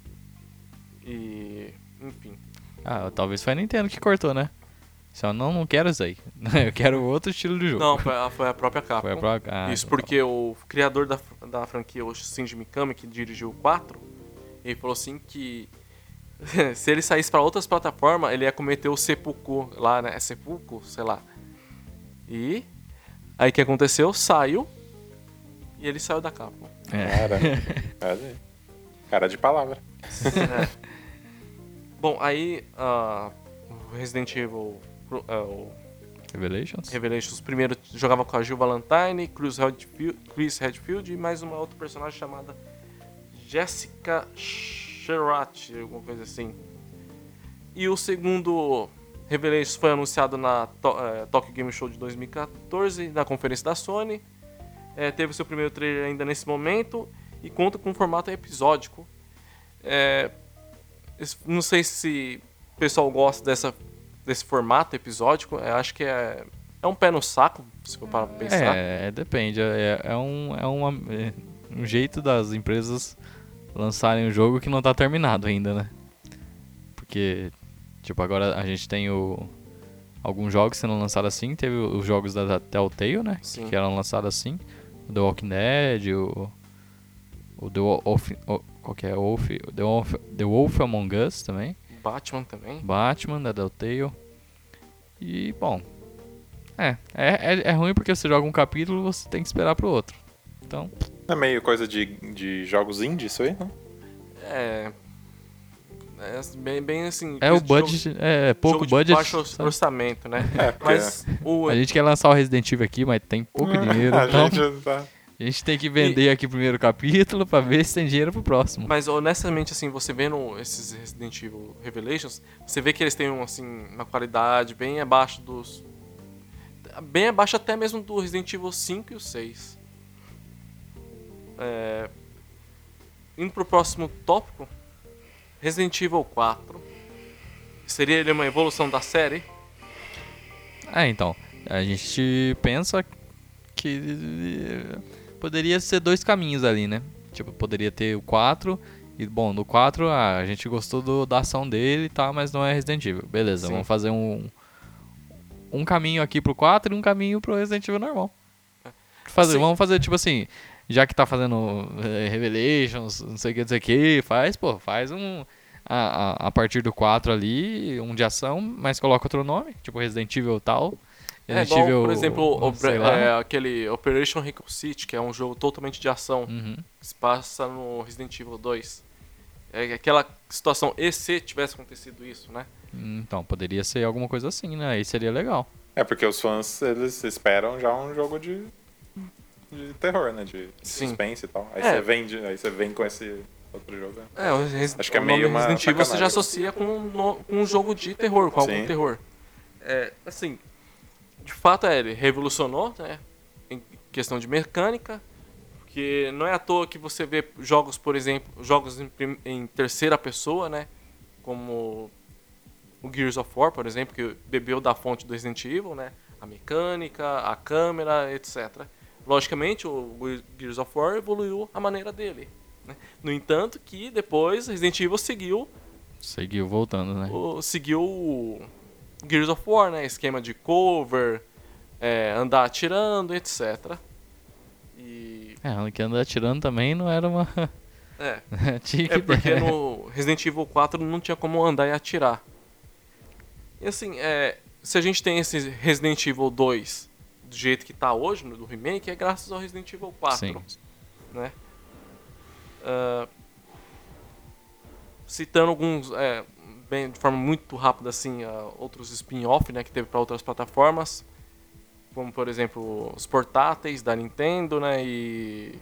E, enfim. Ah, talvez foi a Nintendo que cortou, né? Só não, não quero isso aí. (laughs) Eu quero outro estilo de jogo. Não, foi a, foi a própria Capcom. (laughs) Foi a própria- ah, Isso então porque o criador da, da franquia, o Shinji Mikami, que dirigiu o 4, ele falou assim que (laughs) se ele saísse pra outras plataformas, ele ia cometer o seppuku lá, né? É seppuku, sei lá. E aí o que aconteceu? Saiu e ele saiu da Capcom. É. Cara, olha aí. Cara de palavra. Bom, aí o Resident Evil, o Revelations? Revelations primeiro jogava com a Jill Valentine, Chris Redfield, Chris Redfield e mais uma outra personagem chamada Jessica Sherratt, alguma coisa assim. E o segundo Revelations foi anunciado na To- eh, Tokyo Game Show de 2014, na conferência da Sony. Eh, teve seu primeiro trailer ainda nesse momento e conta com um formato episódico. Es- não sei se o pessoal gosta dessa, desse formato episódico. Eu acho que é, é um pé no saco, se for para pensar. É, é, depende. É, é um, é, uma, é um jeito das empresas lançarem um jogo que não tá terminado ainda, né? Porque, tipo, agora a gente tem o, alguns jogos sendo lançados assim. Teve os jogos da, da Telltale, né? Sim. Que eram lançados assim. O The Walking Dead, o, o The Wolf... O, qual que é? Wolf, The, Wolf, The Wolf Among Us também. Batman também. Batman, da Telltale. E, bom. É, é, é, é ruim porque você joga um capítulo e você tem que esperar pro outro. Então, É meio coisa de, de jogos indie isso aí, não? É. É bem, bem assim. é o de jogo- budget, é, é pouco jogo de budget. baixo sabe? orçamento, né? É, porque Mas o. A gente quer lançar o Resident Evil aqui, mas tem pouco dinheiro. a então gente tá... a gente tem que vender aqui o primeiro capítulo pra ver se tem dinheiro pro próximo. Mas honestamente, assim, você vendo esses Resident Evil Revelations, você vê que eles têm assim, uma qualidade bem abaixo dos. Bem abaixo até mesmo do Resident Evil 5 e o 6. É... Indo pro próximo tópico, Resident Evil 4. Seria ele uma evolução da série? É, então, a gente pensa que poderia ser dois caminhos ali, né? Tipo, poderia ter o 4 e, bom, no 4 ah, a gente gostou do- da ação dele e tal, mas não é Resident Evil. Beleza, Sim. vamos fazer um um caminho aqui pro 4 e um caminho pro Resident Evil normal. Fazer, Sim. vamos fazer tipo assim, já que tá fazendo eh, Revelations, não sei o que, não sei o que, faz, pô, faz um a, a, a partir do 4 ali, um de ação, mas coloca outro nome, tipo Resident Evil tal. É igual, Evil, por exemplo, o, Bre- lá. é, aquele Operation Raccoon City, que é um jogo totalmente de ação, Uhum. que se passa no Resident Evil 2. É aquela situação, e se tivesse acontecido isso, né? Então, poderia ser alguma coisa assim, né? Aí seria legal. É porque os fãs, eles esperam já um jogo de, de terror, né? De Sim. suspense e tal. Aí, É. você vem de- aí você vem com esse outro jogo. né? É, o, Res- Acho que é o meio uma Resident Evil você já associa com, um no- com um jogo de terror, com algum Sim. terror. É, assim, de fato é, ele revolucionou, né? Em questão de mecânica, porque não é à toa que você vê jogos, por exemplo, jogos em, em terceira pessoa, né? Como o Gears of War, por exemplo, que bebeu da fonte do Resident Evil, né? A mecânica, a câmera, etc. Logicamente, o Gears of War evoluiu a maneira dele. né? No entanto, que depois Resident Evil seguiu Seguiu voltando, né? o, seguiu Gears of War, né? Esquema de cover, é, andar atirando, etc. E. É, que andar atirando também não era uma. É, (laughs) Tinha que é porque no Resident Evil 4 não tinha como andar e atirar. E assim, é, se a gente tem esse Resident Evil 2 do jeito que tá hoje, no do remake, é graças ao Resident Evil 4. Sim. né? Ah, citando alguns, é, bem, de forma muito rápida, assim, ah, outros spin-off, né, que teve para outras plataformas, como por exemplo os portáteis da Nintendo, né, e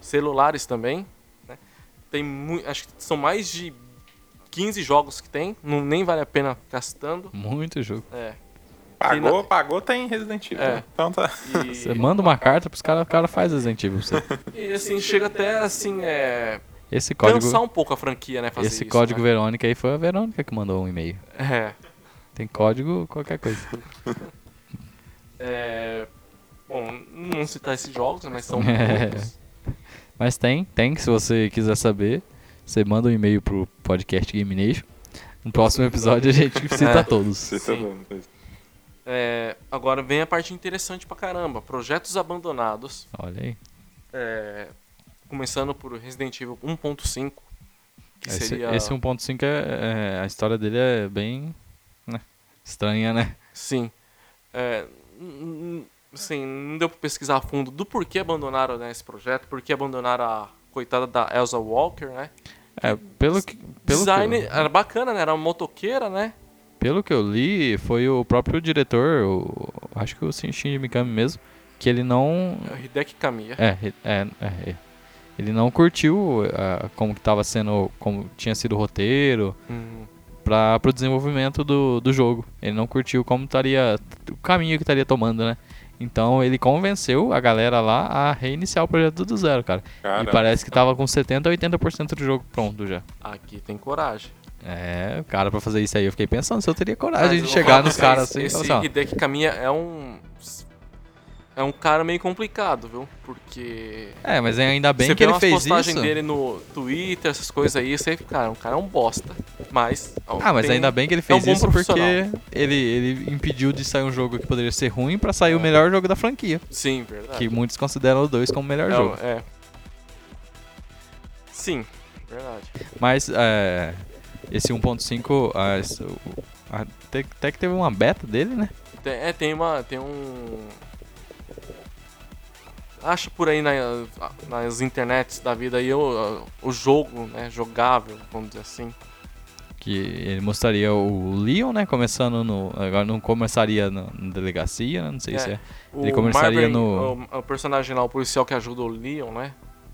celulares também. Né? Tem acho que são mais de 15 jogos que tem, não, nem vale a pena ficar citando. Muito jogo. É. Pagou, na- pagou, tem Resident Evil. É. Então tá. E, Você manda uma carta pros caras, o cara faz Resident Evil pra você. e, assim, chega até assim, é, Esse código, cansar um pouco a franquia, né, fazer esse isso, código né? Verônica aí foi a Verônica que mandou um e-mail. É. Tem código qualquer coisa. (laughs) É, bom, não citar esses jogos, mas são (laughs) É. muitos. Mas tem, tem, se você quiser saber, você manda um e-mail pro podcast Game Nation. No próximo episódio a gente (laughs) cita É. todos. Você tá. É, agora vem a parte interessante pra caramba. Projetos abandonados. Olha aí. é, começando por Resident Evil 1.5. Que Esse, seria. esse 1.5 é, é- A história dele é bem. né, estranha, né? Sim. É, assim, não deu pra pesquisar a fundo do porquê abandonaram né, esse projeto, por que abandonaram a coitada da Elsa Walker, né? É, pelo que. Pelo Design que, era bacana, né? Era uma motoqueira, né? pelo que eu li, foi o próprio diretor, o, acho que o Shinji Mikami mesmo, que ele não. É o Hideki Kamiya. É, é, é, é. Ele não curtiu ah, como que tava sendo. Como tinha sido o roteiro. Hum, para pro desenvolvimento do, do jogo. Ele não curtiu como estaria o caminho que estaria tomando, né? Então ele convenceu a galera lá a reiniciar o projeto do zero, cara. E Cara, parece que tava com 70 a 80% do jogo pronto já. aqui tem coragem. É, cara, pra fazer isso aí eu fiquei pensando se eu teria coragem Mas de chegar nos caras assim e Esse falar assim, Hideki Kamiya é um. É um cara meio complicado, viu? Porque. É, mas ainda bem você que ele fez isso. dele no Twitter, essas coisas aí, você cara, um cara é um bosta. Mas. ó, Ah, mas tem- ainda bem que ele é um fez isso porque ele, ele impediu de sair um jogo que poderia ser ruim pra sair o melhor jogo da franquia. Sim, verdade. Que muitos consideram o 2 como o melhor é, jogo. é. Sim, verdade. Mas é, esse 1.5, ah, esse- o- a- até, até que teve uma beta dele, né? Tem, é, tem uma. Tem um. Acha por aí na- nas internets da vida aí o, o jogo, né? Jogável, vamos dizer assim. Que ele mostraria o Leon, né? Começando no. Agora não começaria na, na delegacia, né? Não sei É. se é. Ele começaria Marvin, no- O, o personagem lá, o policial que ajuda o Leon, né?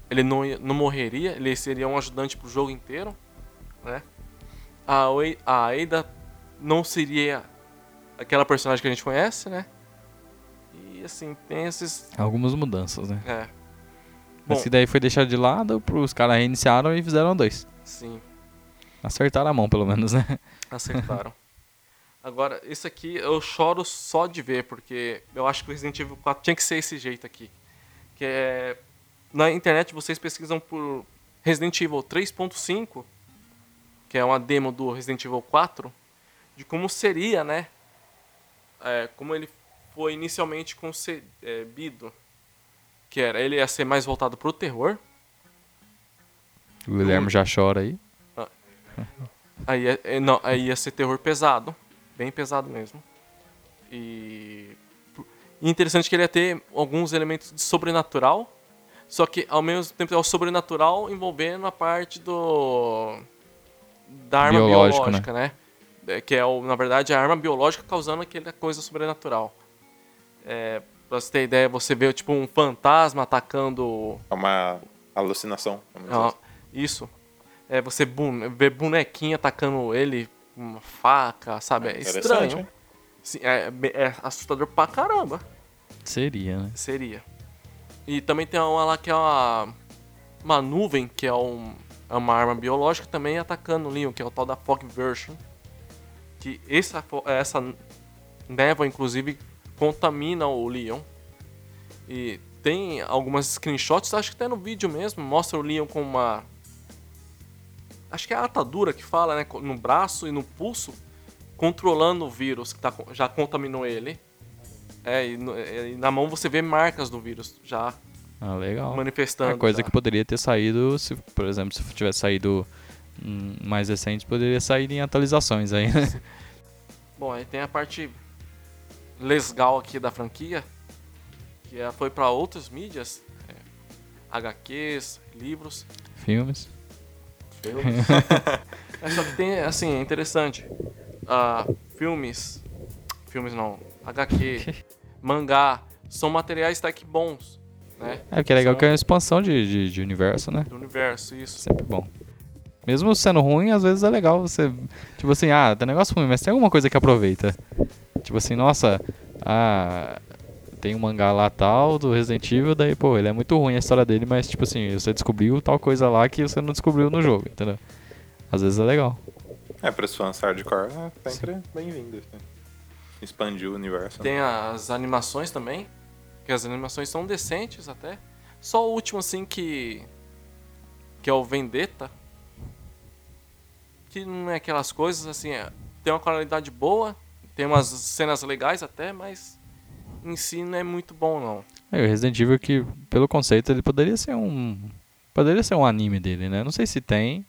Ele não, não morreria, ele seria um ajudante pro jogo inteiro, né? A, a Ada não seria aquela personagem que a gente conhece, né? E assim, tem esses. Algumas mudanças, né? É. Bom. que daí foi deixado de lado, os caras reiniciaram e fizeram dois. Sim, Acertaram a mão, pelo menos, né? (laughs) acertaram. Agora, esse aqui eu choro só de ver, porque eu acho que o Resident Evil 4 tinha que ser esse jeito aqui. Que é. Na internet vocês pesquisam por Resident Evil 3.5, que é uma demo do Resident Evil 4, de como seria, né? É, como ele foi inicialmente concebido. Que era, ele ia ser mais voltado pro terror. O Guilherme já chora aí. Aí, ia- é, não, aí ia ser terror pesado. Bem pesado mesmo. E E interessante que ele ia ter alguns elementos de sobrenatural, só que ao mesmo tempo é o sobrenatural envolvendo a parte do da arma Biológico, biológica, né? É, Que é, o, na verdade, a arma biológica causando aquela coisa sobrenatural. É, pra você ter ideia, você vê tipo um fantasma atacando É uma alucinação. vamos dizer ah, assim. isso. É, você bu- vê bonequinho atacando ele com uma faca, sabe? É Interessante, estranho. Sim, é, é assustador pra caramba. Seria, né? Seria. E também tem uma lá que é uma, uma nuvem, que é, um, é uma arma biológica também atacando o Leon, que é o tal da Fog Version. Que essa, essa névoa, inclusive, contamina o Leon. E tem algumas screenshots, acho que até no vídeo mesmo, mostra o Leon com uma. Acho que é a atadura que fala, né? No braço e no pulso, controlando o vírus que tá, já contaminou ele. É, e, no- e na mão você vê marcas do vírus já Ah, legal. manifestando. É coisa já. que poderia ter saído, se, por exemplo, se tivesse saído hum, mais recente, poderia sair em atualizações aí, né? Bom, aí tem a parte lesgal aqui da franquia, que é, foi para outras mídias, é, HQs, livros, Filmes. filmes. (laughs) é, só que tem, assim, é interessante. ah, filmes, filmes não, HQ, (laughs) mangá, são materiais que bons, né? É, porque é legal São que é uma expansão de, de, de universo, né? Do universo, isso. Sempre bom. Mesmo sendo ruim, às vezes é legal você. Tipo assim, ah, tem negócio ruim, mas tem alguma coisa que aproveita. Tipo assim, nossa, ah, tem um mangá lá tal do Resident Evil, daí, pô, ele é muito ruim a história dele, mas tipo assim, você descobriu tal coisa lá que você não descobriu no jogo, entendeu? Às vezes é legal. É, para os fãs hardcore, é sempre bem-vindo. assim. Expandir o universo. né? Tem as animações também, que as animações são decentes até. Só o último assim que que é o Vendetta, que não é aquelas coisas assim, é- tem uma qualidade boa, tem umas cenas legais até, mas em si não é muito bom não. É, o Resident Evil que, pelo conceito, ele poderia ser um. Poderia ser um anime dele, né? Não sei se tem,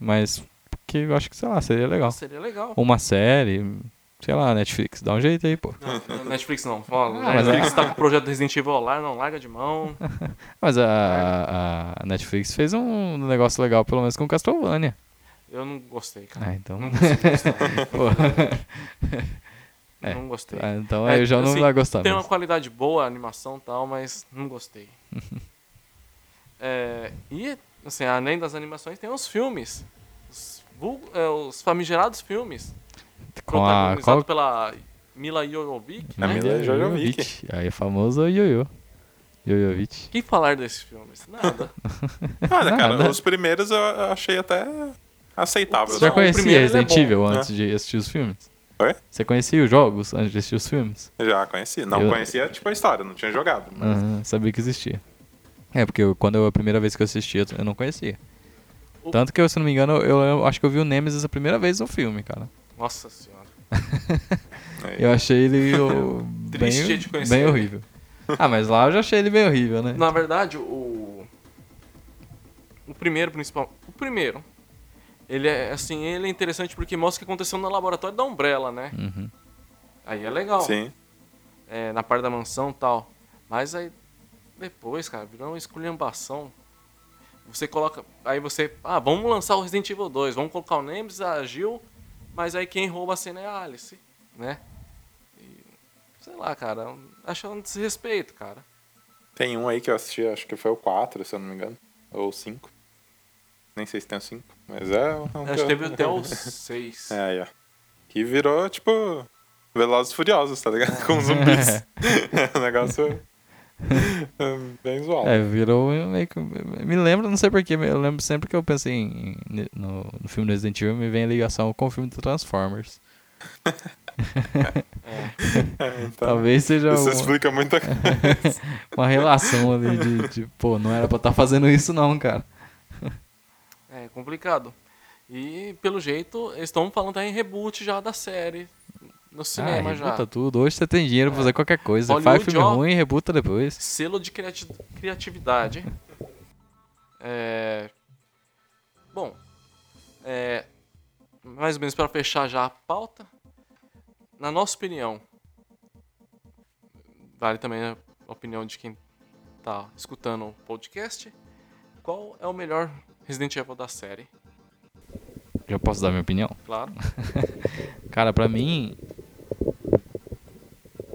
mas que eu acho que, sei lá, seria legal. Seria legal. Uma série, sei lá, Netflix, dá um jeito aí, pô. Não, Netflix não. Ó, Ah, mas Netflix tá com o projeto Resident Evil lá, não larga de mão. (laughs) Mas a- a Netflix fez um negócio legal, pelo menos com Castlevania. Eu não gostei, cara. Ah, então. Não (laughs) pô, (laughs) É. Não gostei. ah, então É, aí eu já não assim, vai gostar Tem uma mesmo. qualidade boa a animação e tal, mas não gostei. (laughs) É, e, assim, além das animações, tem os filmes. Os, é, os famigerados filmes. Com a. Qual? pela Mila Jovovich, né? Mila Jovovich. Aí é famoso Yoyo. Yoyovich. O que falar desses filmes? Nada. Nada, cara. Nada. Os primeiros eu achei até aceitável. Você já Não, o conhecia é Resident bom, Evil né? antes de assistir os filmes? Oi? Você conhecia os jogos antes de assistir os filmes? Já conheci. Não Eu- conhecia, tipo, a história, não tinha jogado. Mas... Aham, sabia que existia. É, porque eu- quando eu, a primeira vez que eu assisti, eu, eu não conhecia. O- Tanto que, se não me engano, eu, eu acho que eu vi o Nemesis a primeira vez no filme, cara. Nossa senhora. (laughs) Eu achei ele (laughs) o, Triste bem, de conhecer bem horrível. Ah, mas lá eu já achei ele bem horrível, né? Na verdade, o. O primeiro principal. O primeiro. Ele é assim, ele é interessante porque mostra o que aconteceu no laboratório da Umbrella, né? Uhum. Aí é legal. Sim. é, na parte da mansão e tal. Mas aí depois, cara, virou uma esculhambação. Você coloca. Aí você. Ah, vamos lançar o Resident Evil 2, vamos colocar o Nemesis, a Jill, mas aí quem rouba a cena é a Alice, né? E, sei lá, cara, acho um desrespeito, cara. Tem um aí que eu assisti, acho que foi o 4, se eu não me engano. Ou o 5. Nem sei se tem o 5. Mas é. um Acho que teve até os 6. É, aí, ó. Que virou, tipo. Velozes e Furiosos, tá ligado? Com zumbis. (laughs) (laughs) é um negócio. é, bem zoado. É, virou meio que. Me lembro, não sei porquê, eu lembro sempre que eu pensei em, no, no filme do Resident Evil, me vem a ligação com o filme do Transformers. (laughs) É, então, Talvez seja Isso uma, explica muita coisa. uma relação ali de, de, pô, não era pra estar fazendo isso não, cara. É complicado. E pelo jeito, eles estão falando até em reboot já da série. No cinema ah, já. tudo. Hoje você tem dinheiro pra fazer qualquer coisa. Hollywood, Faz filme ó. ruim, rebuta depois. Selo de criati- criatividade. (laughs) É... Bom, é... mais ou menos para fechar já a pauta, na nossa opinião, vale também a opinião de quem tá escutando o podcast. Qual é o melhor Resident Evil da série? Já posso dar minha opinião? Claro. (laughs) Cara, pra mim.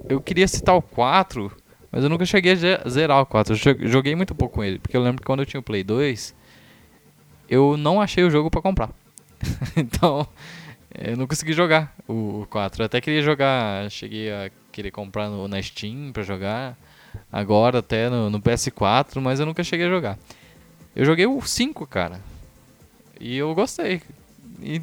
Eu queria citar o 4, mas eu nunca cheguei a ze- zerar o 4. Eu jo- joguei muito pouco com ele, porque eu lembro que quando eu tinha o Play 2, eu não achei o jogo pra comprar. (laughs) então, eu não consegui jogar o 4. Eu até queria jogar, cheguei a querer comprar no, na Steam pra jogar, agora até no, no PS4, mas eu nunca cheguei a jogar. Eu joguei o 5, cara. E eu gostei. E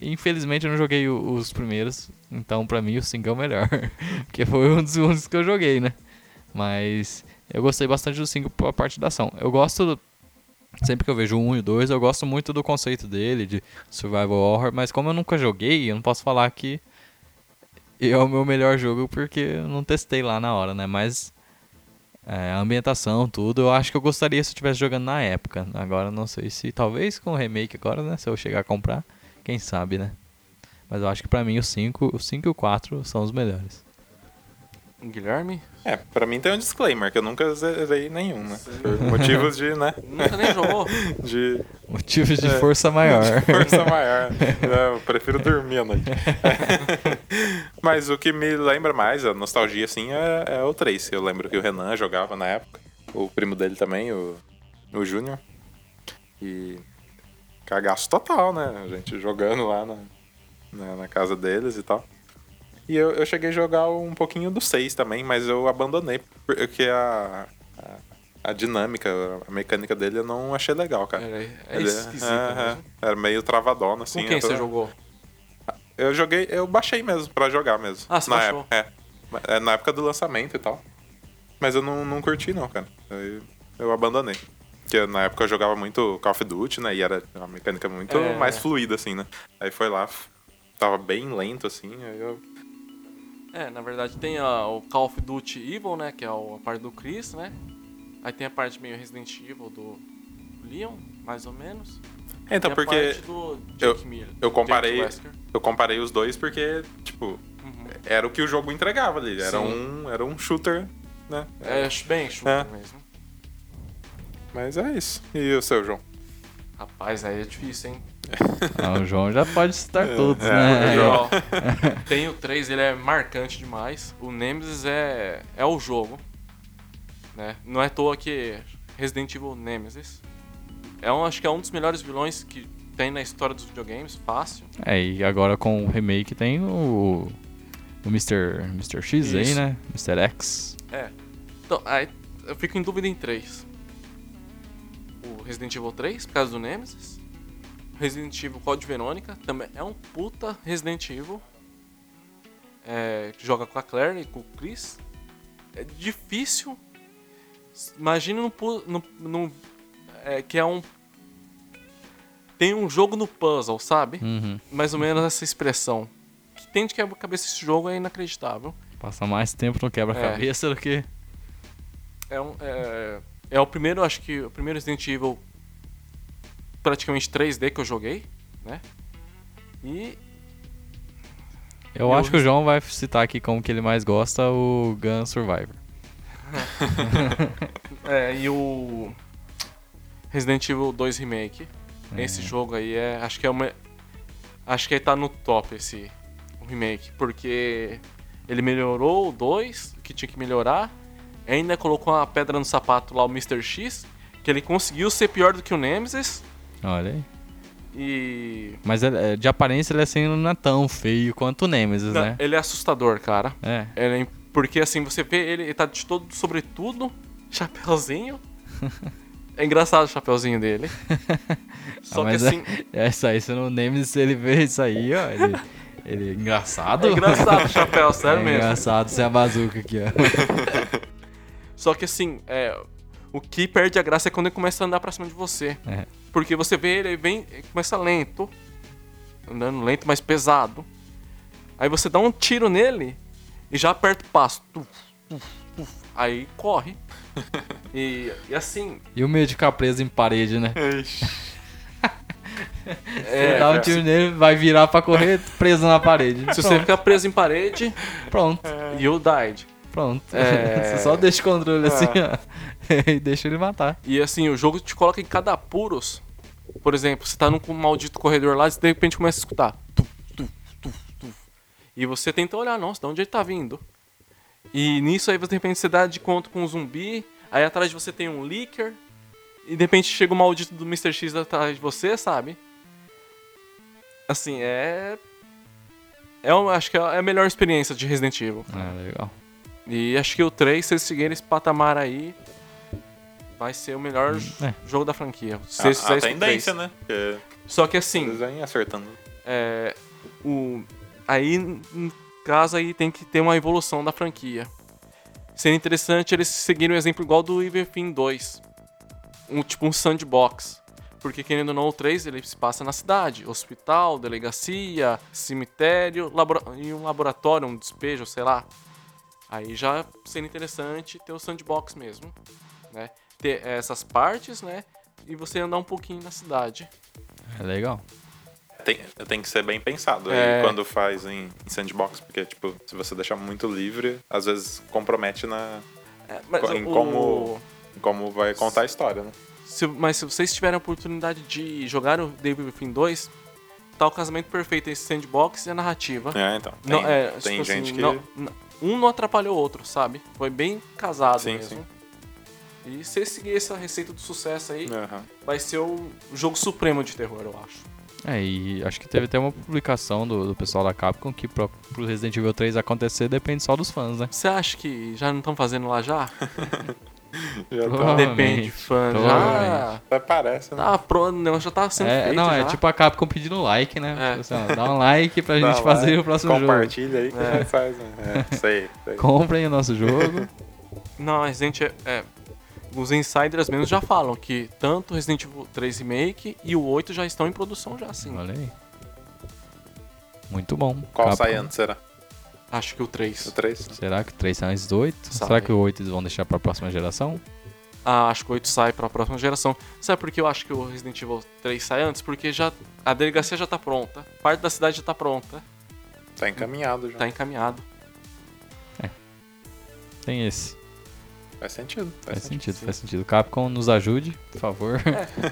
Infelizmente eu não joguei os primeiros, então pra mim o 5 é o melhor. (laughs) Porque foi um dos únicos que eu joguei, né? Mas eu gostei bastante do 5 pela parte da ação. Eu gosto. Sempre que eu vejo o 1 e o 2, eu gosto muito do conceito dele, de survival horror, mas como eu nunca joguei, eu não posso falar que é o meu melhor jogo porque eu não testei lá na hora, né? Mas é, a ambientação, tudo, eu acho que eu gostaria se eu estivesse jogando na época. Agora não sei se, talvez com o remake agora, né? Se eu chegar a comprar, quem sabe, né? Mas eu acho que pra mim o 5, o 5 e o 4 são os melhores. Guilherme? É, pra mim tem um disclaimer, que eu nunca zerei nenhum, né? Por motivos de, né? (laughs) Nunca nem jogou. (laughs) De Motivos de É. força maior. força maior. (laughs) Eu prefiro dormir à noite. Mas o que me lembra mais, a nostalgia, assim, é, é o 3. Eu lembro que o Renan jogava na época. O primo dele também, o, o Júnior. E cagaço total, né? A gente jogando lá na, na, na casa deles e tal. E eu, eu cheguei a jogar um pouquinho do 6 também, mas eu abandonei, porque a, a, a dinâmica, a mecânica dele eu não achei legal, cara. É, é Ele- esquisito. é, mesmo. é. Era meio travadona, assim. Com quem eu tô- você jogou? Eu joguei, eu baixei mesmo pra jogar mesmo. Ah, você na baixou? época, é. É, na época do lançamento e tal. Mas eu não, não curti não, cara. Aí eu abandonei. Porque na época eu jogava muito Call of Duty, né? E era uma mecânica muito É. mais fluida, assim, né? Aí foi lá, tava bem lento, assim, aí eu... É, na verdade tem a- o Call of Duty Evil, né? Que é a parte do Chris, né? Aí tem a parte meio Resident Evil do Leon, mais ou menos. Então, porque parte do eu- eu comparei- eu comparei os dois porque, tipo, Uhum. era o que o jogo entregava ali. Era, Sim. um, era um shooter, né? É bem shooter É. mesmo. Mas é isso. E o seu, João? Rapaz, aí é difícil, hein? (laughs) Ah, o João já pode citar todos, é, né? Aí, João. (laughs) tem o 3, ele é marcante demais. O Nemesis é, é o jogo. Né? Não é à toa que Resident Evil Nemesis é um, acho que é um dos melhores vilões que tem na história dos videogames, fácil. É, e agora com o remake tem o. O Mr. Mr. X aí, Isso. né? Mr. X. É. Então, aí eu fico em dúvida em três. O Resident Evil 3, por causa do Nemesis. Resident Evil Code Verônica, também é um puta Resident Evil. É, que joga com a Claire e com o Chris. É difícil. Imagina no, no, no- é, que é um. Tem um jogo no puzzle, sabe? Uhum. Mais ou menos essa expressão. Que tem de quebra-cabeça esse jogo é inacreditável. Passa mais tempo no quebra-cabeça do que. É, um, é, é o primeiro, acho que o primeiro Resident Evil praticamente 3D que eu joguei, né? E Eu Eu- acho que o João vai citar aqui como que ele mais gosta o Gun Survivor. (laughs) é, e o Resident Evil 2 Remake. É. Esse jogo aí é, acho que é uma acho que aí tá no top esse o remake, porque ele melhorou o 2, que tinha que melhorar. Ainda colocou uma pedra no sapato lá o Mr. X, que ele conseguiu ser pior do que o Nemesis. Olha aí. E Mas é, de aparência ele assim não é tão feio quanto o Nemesis, Não, né? ele é assustador, cara. É. Ele é- porque assim, você vê ele, ele tá de todo sobretudo, (laughs) chapeuzinho. (laughs) É engraçado o chapeuzinho dele. (laughs) Só Ah, que é- assim, É isso aí, se no Nemesis ele vê isso aí, ó. Ele, ele é engraçado. é engraçado o chapéu, (laughs) sério É mesmo. engraçado ser a bazuca aqui, ó. (laughs) Só que assim, é, o que perde a graça é quando ele começa a andar pra cima de você. É. Porque você vê ele, vem, ele começa lento, andando lento, mas pesado. Aí você dá um tiro nele e já aperta o passo. Aí corre. (laughs) e, e assim, E o medo de ficar preso em parede, né? (laughs) é, Dá um tiro nele, vai virar pra correr preso na parede. se você ficar preso em parede, Pronto. you died. Pronto. É. (laughs) Você só deixa o controle Ah. assim, ó. e deixa ele matar. E assim, o jogo te coloca em cada apuros. Por exemplo, você tá num maldito corredor lá e de repente começa a escutar. Tuf, tuf, tuf, tuf. E você tenta olhar, nossa, de onde ele tá vindo? E nisso aí, de repente, você dá de conta com um zumbi. Aí atrás de você tem um leaker. E de repente chega o maldito do Mr. X atrás de você, sabe? Assim, é. É uma, acho que é a melhor experiência de Resident Evil. Ah, legal. E acho que o 3, se eles seguirem esse patamar aí, vai ser o melhor é. jogo da franquia. Se A, a tendência, 3. né? Porque Só que assim, eles vêm acertando. é, o, aí, no caso, aí tem que ter uma evolução da franquia. Seria interessante eles seguirem um exemplo igual do Within 2. Um, tipo um sandbox. Porque, querendo ou não, o 3 ele se passa na cidade. Hospital, delegacia, cemitério e um laboratório, um despejo, sei lá. Aí já seria interessante ter o sandbox mesmo, né? Ter essas partes, né? E você andar um pouquinho na cidade. É legal. Tem, tem que ser bem pensado É. aí quando faz em, em sandbox, porque, tipo, se você deixar muito livre, às vezes compromete na, É, em o- como, em como vai contar a história, né? Se- mas se vocês tiverem a oportunidade de jogar o Devil Within 2, tá o casamento perfeito esse sandbox e a narrativa. É, então. Tem, Não, é, tem tipo gente assim, que. não- um não atrapalhou o outro, sabe? Foi bem casado Sim, mesmo. E se seguir essa receita do sucesso aí, Aham. vai ser o jogo supremo de terror, eu acho. É, e acho que teve até uma publicação do, do pessoal da Capcom que pro, pro Resident Evil 3 acontecer depende só dos fãs, né? Você acha que já não estão fazendo lá já? (laughs) Já tá. Depende, fã. Já. até parece, né? Tá pronto, o negócio já tá sendo É, feito. não, é já. tipo a Capcom pedindo like, né? É. Tipo assim, ó, dá um like pra Dá gente fazer o próximo jogo. Compartilha aí que É. a gente faz, né? É, sei, sei. Comprem o nosso jogo. Não, Resident é, é, Os insiders mesmo já falam que tanto Resident Evil 3 Remake e o 8 já estão em produção já, sim. Olha aí. Muito bom. Qual Capcom. sai antes, será? Acho que o 3. O 3? Será que o 3 sai antes do 8? Sai. Será que o 8 eles vão deixar pra próxima geração? Ah, acho que o 8 sai pra próxima geração. Sabe por que eu acho que o Resident Evil 3 sai antes? Porque já a delegacia já tá pronta, parte da cidade já tá pronta, Tá encaminhado já. tá encaminhado. Tem esse. Faz sentido. Faz sentido, sim. faz sentido. Capcom nos ajude, por favor.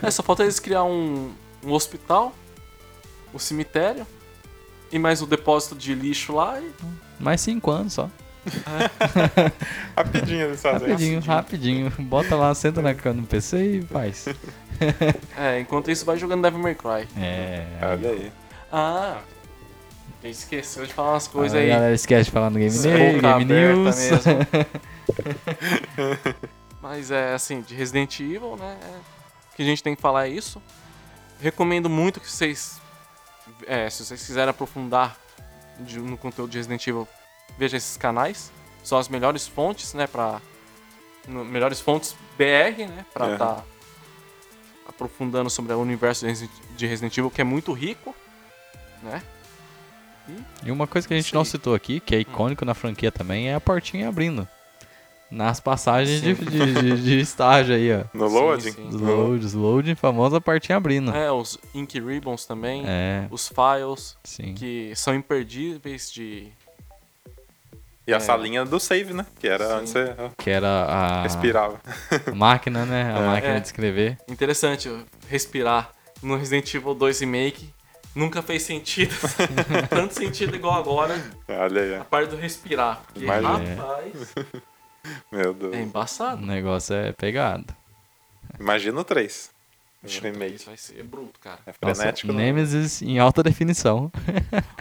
É, só falta eles criar um, um hospital, o cemitério e mais o depósito de lixo lá e Mais 5 anos só. (laughs) Rapidinho eles fazem. Rapidinho, rapidinho. Bota lá, senta na cama no PC e faz. (laughs) É, enquanto isso vai jogando Devil May Cry. É. Olha aí. Ah, esqueceu de falar umas coisas a aí. galera esquece de falar no Game, News, Game aberta News. (laughs) Mas é assim, de Resident Evil, né? é, O que a gente tem que falar é isso. Recomendo muito que vocês, é, se vocês quiserem aprofundar de- no conteúdo de Resident Evil, veja esses canais. São as melhores fontes, né? Pra, no- melhores fontes BR, né? Pra estar aprofundando sobre o universo de Resident- de Resident Evil, que é muito rico, né? E uma coisa que a gente não Sim. citou aqui, que é icônico na franquia também, é a portinha abrindo. Nas passagens de, de, de- de (laughs) estágio aí, ó. No Sim, loading? sim. Loads, loading, famosa portinha abrindo. É, os Ink Ribbons também, É, os files, sim. que são imperdíveis de. E a É. salinha do save, né? Que era Sim. antes você Que era a, respirava. a máquina, né? A É. máquina É. de escrever. Interessante respirar no Resident Evil 2 Remake. Nunca fez sentido. (laughs) Tanto sentido igual agora, Olha aí. a parte do respirar. Porque, Imagina. rapaz, Meu Deus. é O embaçado. negócio é pegado. Imagina o 3. O Isso vai ser bruto, cara. É Nossa, frenético, né? Nemesis em alta definição.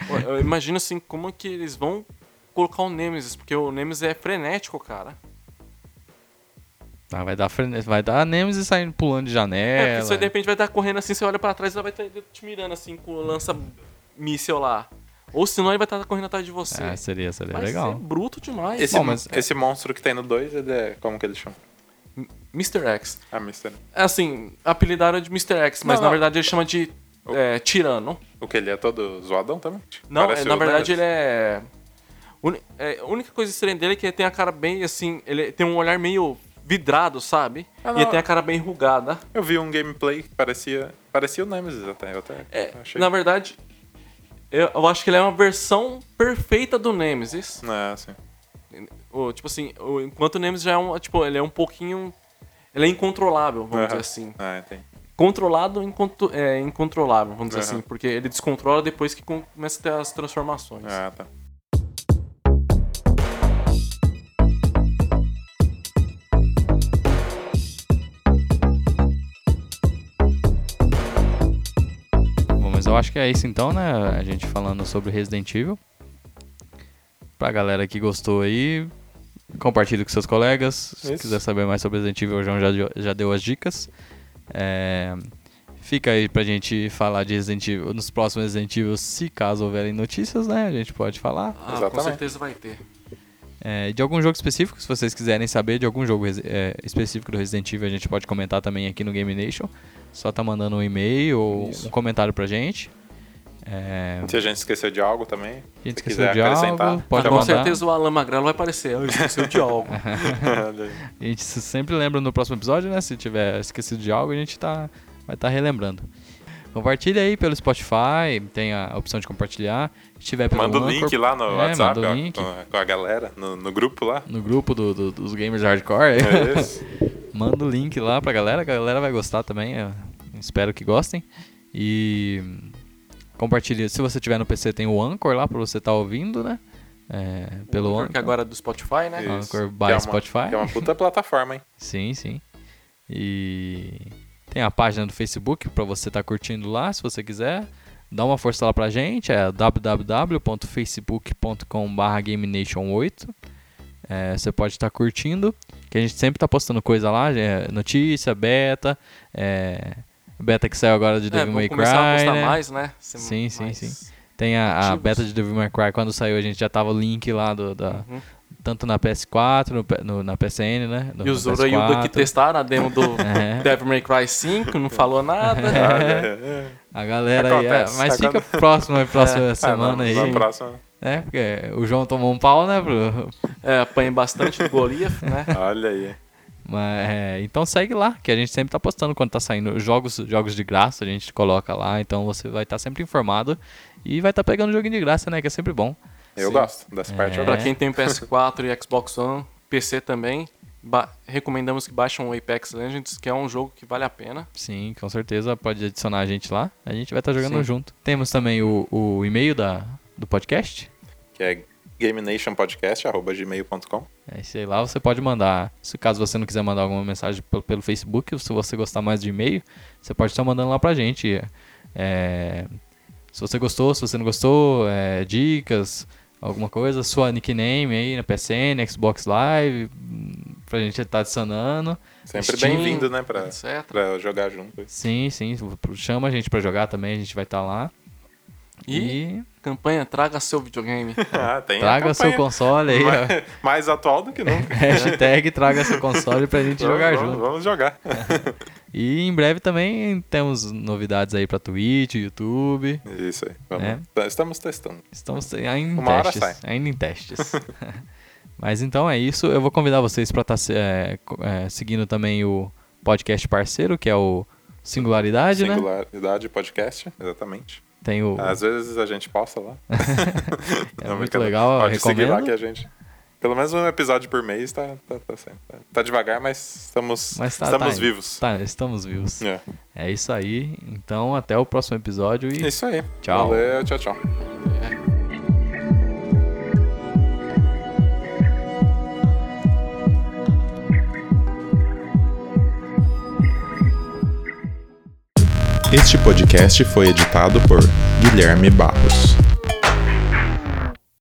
Eu- Eu imagino assim, como que eles vão colocar o Nemesis, porque o Nemesis é frenético, cara. Ah, vai dar vai dar Nemesis saindo pulando de É, janela. porque você de repente vai estar correndo assim, você olha pra trás e ela vai estar te mirando assim com o lança-míssel lá. Ou senão ele vai estar correndo atrás de você. É, seria, seria vai legal. ser bruto demais. Esse, Bom, mas- esse monstro que tem no 2, ele é. Como que ele chama? Mr. X. Ah, Mr. É assim, apelidaram de Mr. X, mas Não, na não. verdade ele chama de é, Tirano. O que ele é todo zoadão também? Não, é, na o verdade ele é... uni- é. A única coisa estranha dele é que ele tem a cara bem assim. Ele tem um olhar meio vidrado, sabe? Ah, e tem a cara bem enrugada. Eu vi um gameplay que parecia. Parecia o Nemesis até. Eu até É, achei. na verdade, eu, eu acho que ele é uma versão perfeita do Nemesis. É, assim. O, tipo assim, o, enquanto o Nemesis já é um. Tipo, ele é um pouquinho. Ele é incontrolável, vamos Aham. dizer assim. Ah, entendi. Controlado incontro, é, incontrolável, vamos dizer assim. Porque ele descontrola depois que com- começa a ter as transformações. Ah, tá. Mas eu acho que é isso então, né? A gente falando sobre Resident Evil. Pra galera que gostou aí, compartilhe com seus colegas. Se Isso. quiser saber mais sobre Resident Evil, o João já, deu- já deu as dicas. É, fica aí pra gente falar de Resident Evil nos próximos Resident Evil, se caso houverem notícias, né? A gente pode falar. Ah, com Exatamente. certeza vai ter. É, de algum jogo específico, se vocês quiserem saber de algum jogo é, específico do Resident Evil, a gente pode comentar também aqui no Game Nation. Só tá mandando um e-mail ou Isso. um comentário pra gente. É, Se a gente esqueceu de algo também, a gente se esqueceu quiser de acrescentar, algo, pode Ah, com mandar. certeza o Alan Magrelo vai aparecer. Ah, esqueceu de algo. (laughs) A gente se- sempre lembra no próximo episódio, né? Se tiver esquecido de algo, a gente tá, vai estar relembrando. Compartilha aí pelo Spotify, tem a opção de compartilhar. Se tiver pelo Manda o Anchor, link lá no é, WhatsApp, manda o ó, link. Com, a galera, no, no grupo lá. no grupo do- do- dos gamers hardcore. É (laughs) isso. Manda o link lá pra galera, a galera vai gostar também. eu espero que gostem. E compartilha. Se você tiver no PC, tem o Anchor lá pra você estar ouvindo, né? É, pelo Anchor. Porque agora é do Spotify, né? Isso. Anchor Que by é uma- Spotify. Que é uma puta plataforma, hein? Sim, sim. E tem a página do Facebook pra você estar curtindo lá, se você quiser. Dá uma força lá pra gente, é www.facebook.com.br GameNation8. É, você pode estar curtindo, que a gente sempre tá postando coisa lá, é, notícia, beta, é, beta que saiu agora de É, Devil May começar a Cry, postar né? mais, né? Ser Sim, sim, mais sim. Tem a, a beta de Devil May Cry, quando saiu a gente já tava o link lá do, da, Uhum. Tanto na PS4, no, no- na PSN, né? No, E os Urayuda que PS4. testaram a demo do (laughs) É. Devil May Cry 5, não falou nada. É. A galera aí, é, Acontece, mas fica acontece. próximo aí, próxima É, semana aí. não, Na próxima. É, porque o João tomou um pau, né, pro... É, apanhei bastante do Goliath, né? (laughs) Olha aí. Mas, é, então segue lá, que a gente sempre tá postando quando tá saindo jogos, jogos de graça, a gente coloca lá, então você vai estar sempre informado e vai estar pegando joguinho de graça, né, que é sempre bom. Eu Sim. gosto dessa parte. Eu É. Pra gosto. quem tem PS4 e Xbox One, PC também, ba- recomendamos que baixem o Apex Legends, que é um jogo que vale a pena. Sim, com certeza pode adicionar a gente lá, a gente vai estar jogando Sim. junto. Temos também o, o e-mail da, do podcast, Que é gamenationpodcast.gmail.com É, sei lá, você pode mandar. Se caso você não quiser mandar alguma mensagem pelo, pelo Facebook, ou se você gostar mais de e-mail, você pode estar mandando lá pra gente. É, se você gostou, se você não gostou, é, dicas, alguma coisa, sua nickname aí na PSN, Xbox Live, pra gente estar adicionando. Sempre bem-vindo, né? Pra, etc. pra jogar junto. Sim, sim, chama a gente pra jogar também, a gente vai estar lá. E, E, campanha Traga Seu Videogame. (laughs) Ah, tem traga seu console aí, mais, mais atual do que nunca. (laughs) Hashtag traga seu console pra gente jogar vamos, junto. Vamos jogar. (laughs) E em breve também temos novidades aí pra Twitch, YouTube. Isso aí. Vamos. É. Tá- Estamos testando. Estamos ainda em Uma hora testes. sai. Ainda em testes. (laughs) (laughs) Mas então é isso. Eu vou convidar vocês para estar seguindo também o podcast parceiro, que é o Singularidade, né? Singularidade Podcast, exatamente. Tem o. Às vezes a gente posta lá. (laughs) é Não, muito legal, Pode seguir lá recomendo. que a gente. Pelo menos um episódio por mês tá, tá, tá. Tá- tá devagar, mas estamos, Mas tá- estamos tá- vivos. Tá, estamos vivos. É. É isso aí. Então até o próximo episódio e Isso aí. Tchau. Valeu, tchau, tchau. Este podcast foi editado por Guilherme Barros.